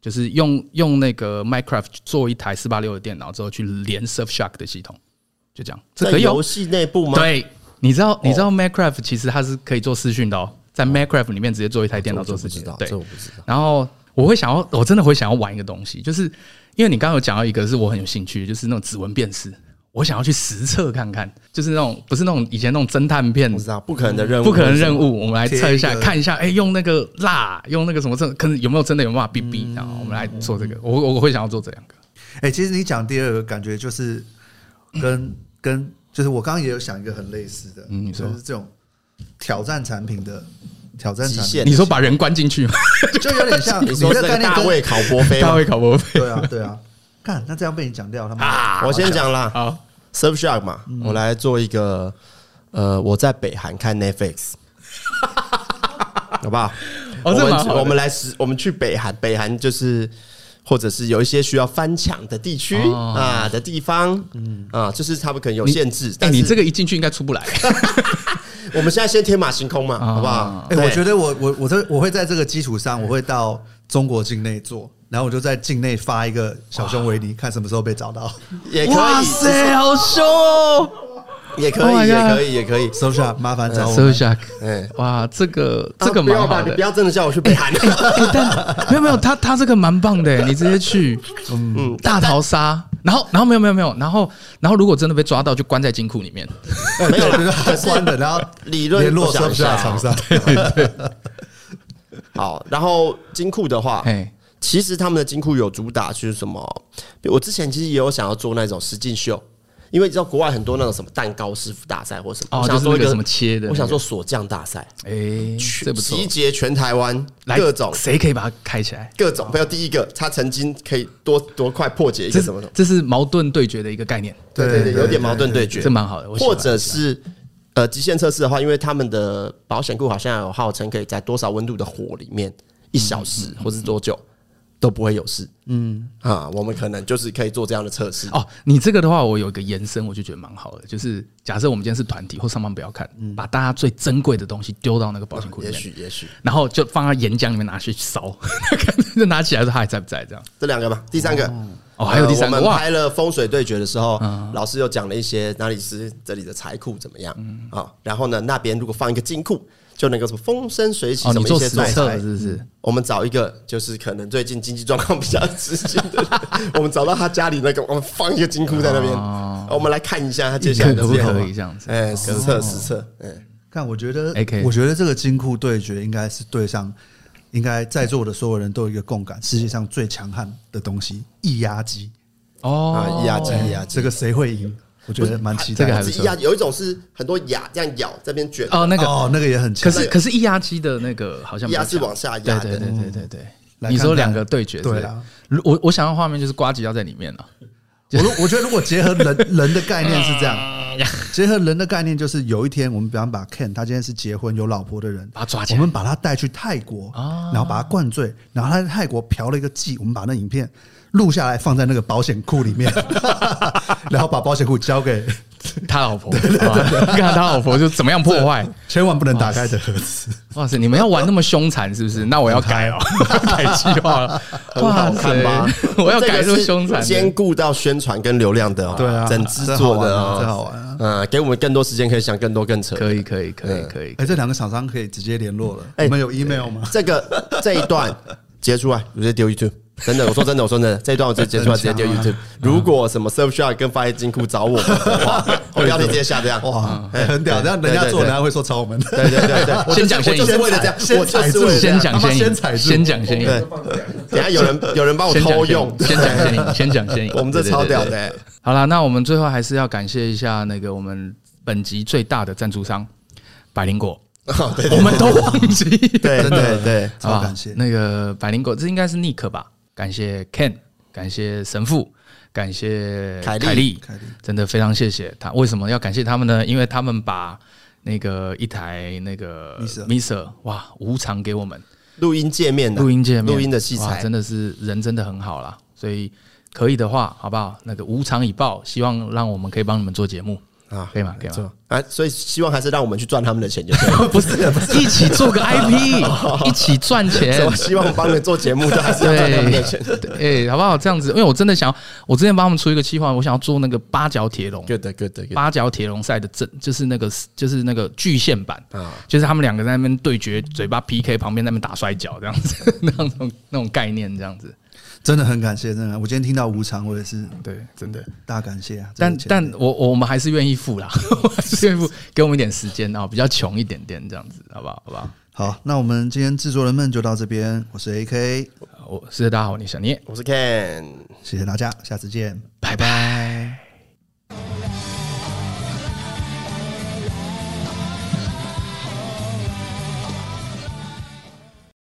就是用用那个 Minecraft 做一台四八六的电脑之后去连 Surfshark 的系统，就这样。这可以游戏内部吗？对，你知道你知道 Minecraft 其实它是可以做视讯的哦，在 Minecraft 里面直接做一台电脑做视讯。对，这我不知道。然后我会想要，我真的会想要玩一个东西，就是因为你刚刚有讲到一个是我很有兴趣，就是那种指纹辨识。我想要去实测看看，就是那种不是那种以前那种侦探片，不知道不可能的任务，不可能任务，我们来测一下，看一下，哎，用那个蜡，用那个什么证，可能有没有真的有办法逼逼？然后我们来做这个，我我会想要做这两个。哎，其实你讲第二个感觉就是跟跟就是我刚刚也有想一个很类似的，嗯，你说是这种挑战产品的挑战产品，你说把人关进去吗？*laughs* 就有点像 *laughs* 你说的大卫考波菲，大卫考波菲，对啊对啊。看，那这样被你讲掉，他们啊，我先讲啦。好，Surfshark 嘛，我来做一个。呃，我在北韩看 Netflix，*laughs* 好不好？我们我们来实，我们去北韩，北韩就是或者是有一些需要翻墙的地区啊的地方，嗯啊，就是他们可能有限制。但你这个一进去应该出不来。*laughs* 我们现在先天马行空嘛，好不好？哎，我觉得我我我这我会在这个基础上，我会到中国境内做。*laughs* 然后我就在境内发一个小熊维尼，看什么时候被找到，也可以。哇塞，好凶哦！也可以，也可以，也可以。搜下，麻烦找我。搜下，哎，哇，这个这个蛮好的。你不要真的叫我去北韩。没有没有，他他这个蛮棒的，你直接去，嗯，大逃杀。然后然后没有没有没有，然后然后如果真的被抓到，就关在金库里面。没有，关的。然后理论联络搜下厂商。对对。好，然后金库的话，其实他们的金库有主打就是什么？我之前其实也有想要做那种实境秀，因为你知道国外很多那种什么蛋糕师傅大赛或什么，我想做一个什么切的，我想做锁匠大赛。哎，这不错，集结全台湾各种，谁可以把它开起来？各种，比如第一个，他曾经可以多多快破解一个什么？这是矛盾对决的一个概念。对对对，有点矛盾对决，这蛮好的。或者是呃极限测试的话，因为他们的保险库好像有号称可以在多少温度的火里面一小时，或是多久？都不会有事，嗯啊，我们可能就是可以做这样的测试哦。你这个的话，我有一个延伸，我就觉得蛮好的，就是假设我们今天是团体或上班不要看，把大家最珍贵的东西丢到那个保险库里面，也许也许，然后就放在岩浆里面拿去烧，*laughs* 就拿起来说他还在不在？这样，这两个吧。第三个哦，还有第三个，我们拍了风水对决的时候，老师又讲了一些哪里是这里的财库怎么样啊？然后呢，那边如果放一个金库。就能够什么风生水起，什么一些对策，是不是？我们找一个，就是可能最近经济状况比较吃紧的，*laughs* 我们找到他家里那个，我们放一个金库在那边，我们来看一下他接下来可不可以这样子？哎，实测实测，哎，看，我觉得，我觉得这个金库对决应该是对上，应该在座的所有人都有一个共感，世界上最强悍的东西——液压机。哦，液压机，液压机，这个谁会赢？我觉得蛮期待。这个还是压，有一种是很多牙这样咬这边卷哦，那个哦，那个也很强。可是可是液压机的那个好像压是往下压。对对对对对对。你说两个对决，对啊。我我想要画面就是瓜吉要在里面了。我我觉得如果结合人人的概念是这样，*laughs* 结合人的概念就是有一天我们比方把 Ken 他今天是结婚有老婆的人，把他抓起来，我们把他带去泰国，然后把他灌醉，然后他在泰国嫖了一个妓，我们把那影片。录下来放在那个保险库里面，*laughs* 然后把保险库交给 *laughs* 他老婆，看他老婆就怎么样破坏，千万不能打开的盒子。哇塞，你们要玩那么凶残是不是？那我要改哦，改计划了，*laughs* 很好看吧？我要改这么凶残，兼顾到宣传跟流量的，对啊，整制作的啊，真好玩啊！嗯，给我们更多时间可以想更多更扯，可以可以可以可以。哎，这两个厂商可以直接联络了。哎，你们有 email 吗？这个这一段截出来，直接丢 YouTube。真的，我说真的，我说真的，这一段我直接截出来，直接丢 YouTube。如果什么 Surfshark 跟发现金库找我们的话，我标题直接下这样，哇，很屌，这样人家做，人家会说抄我们。对对对对，先讲先赢，*laughs* 就是为了这样，我就是为了先讲先赢，先讲先赢。对，等下有人有人帮我偷用，先讲先赢，先讲先赢。*laughs* 我们这超屌的。好了，那我们最后还是要感谢一下那个我们本集最大的赞助商百灵果。*laughs* 我们都忘记，对对对，超感谢那个百灵果，这应该是 Nick 吧？感谢 Ken，感谢神父，感谢凯莉，凯莉，真的非常谢谢他。为什么要感谢他们呢？因为他们把那个一台那个 Mixer 哇无偿给我们录音界面，录音界面，录音的器材，真的是人真的很好啦。所以可以的话，好不好？那个无偿以报，希望让我们可以帮你们做节目。啊，可以吗？可以吗？啊，所以希望还是让我们去赚他们的钱就对了，*laughs* 不是不是，一起做个 *laughs* IP，*laughs* 一起赚钱。我希望帮你们做节目，就还是要赚他们的钱。哎，好不好？这样子，因为我真的想，我之前帮他们出一个计划，我想要做那个八角铁笼，good good good，八角铁笼赛的正，就是那个就是那个巨献版啊，就是他们两个在那边对决，嘴巴 PK，旁边那边打摔跤，这样子，那种那种概念，这样子。真的很感谢，真的，我今天听到无偿，我也是对，真的大感谢啊！但但我我们还是愿意付啦，*laughs* 还是愿意付，给我们一点时间啊，比较穷一点点这样子，好不好？好不好？好，那我们今天制作人们就到这边，我是 AK，我是大家好，我是小聂，我是 Ken，谢谢大家，下次见，拜拜。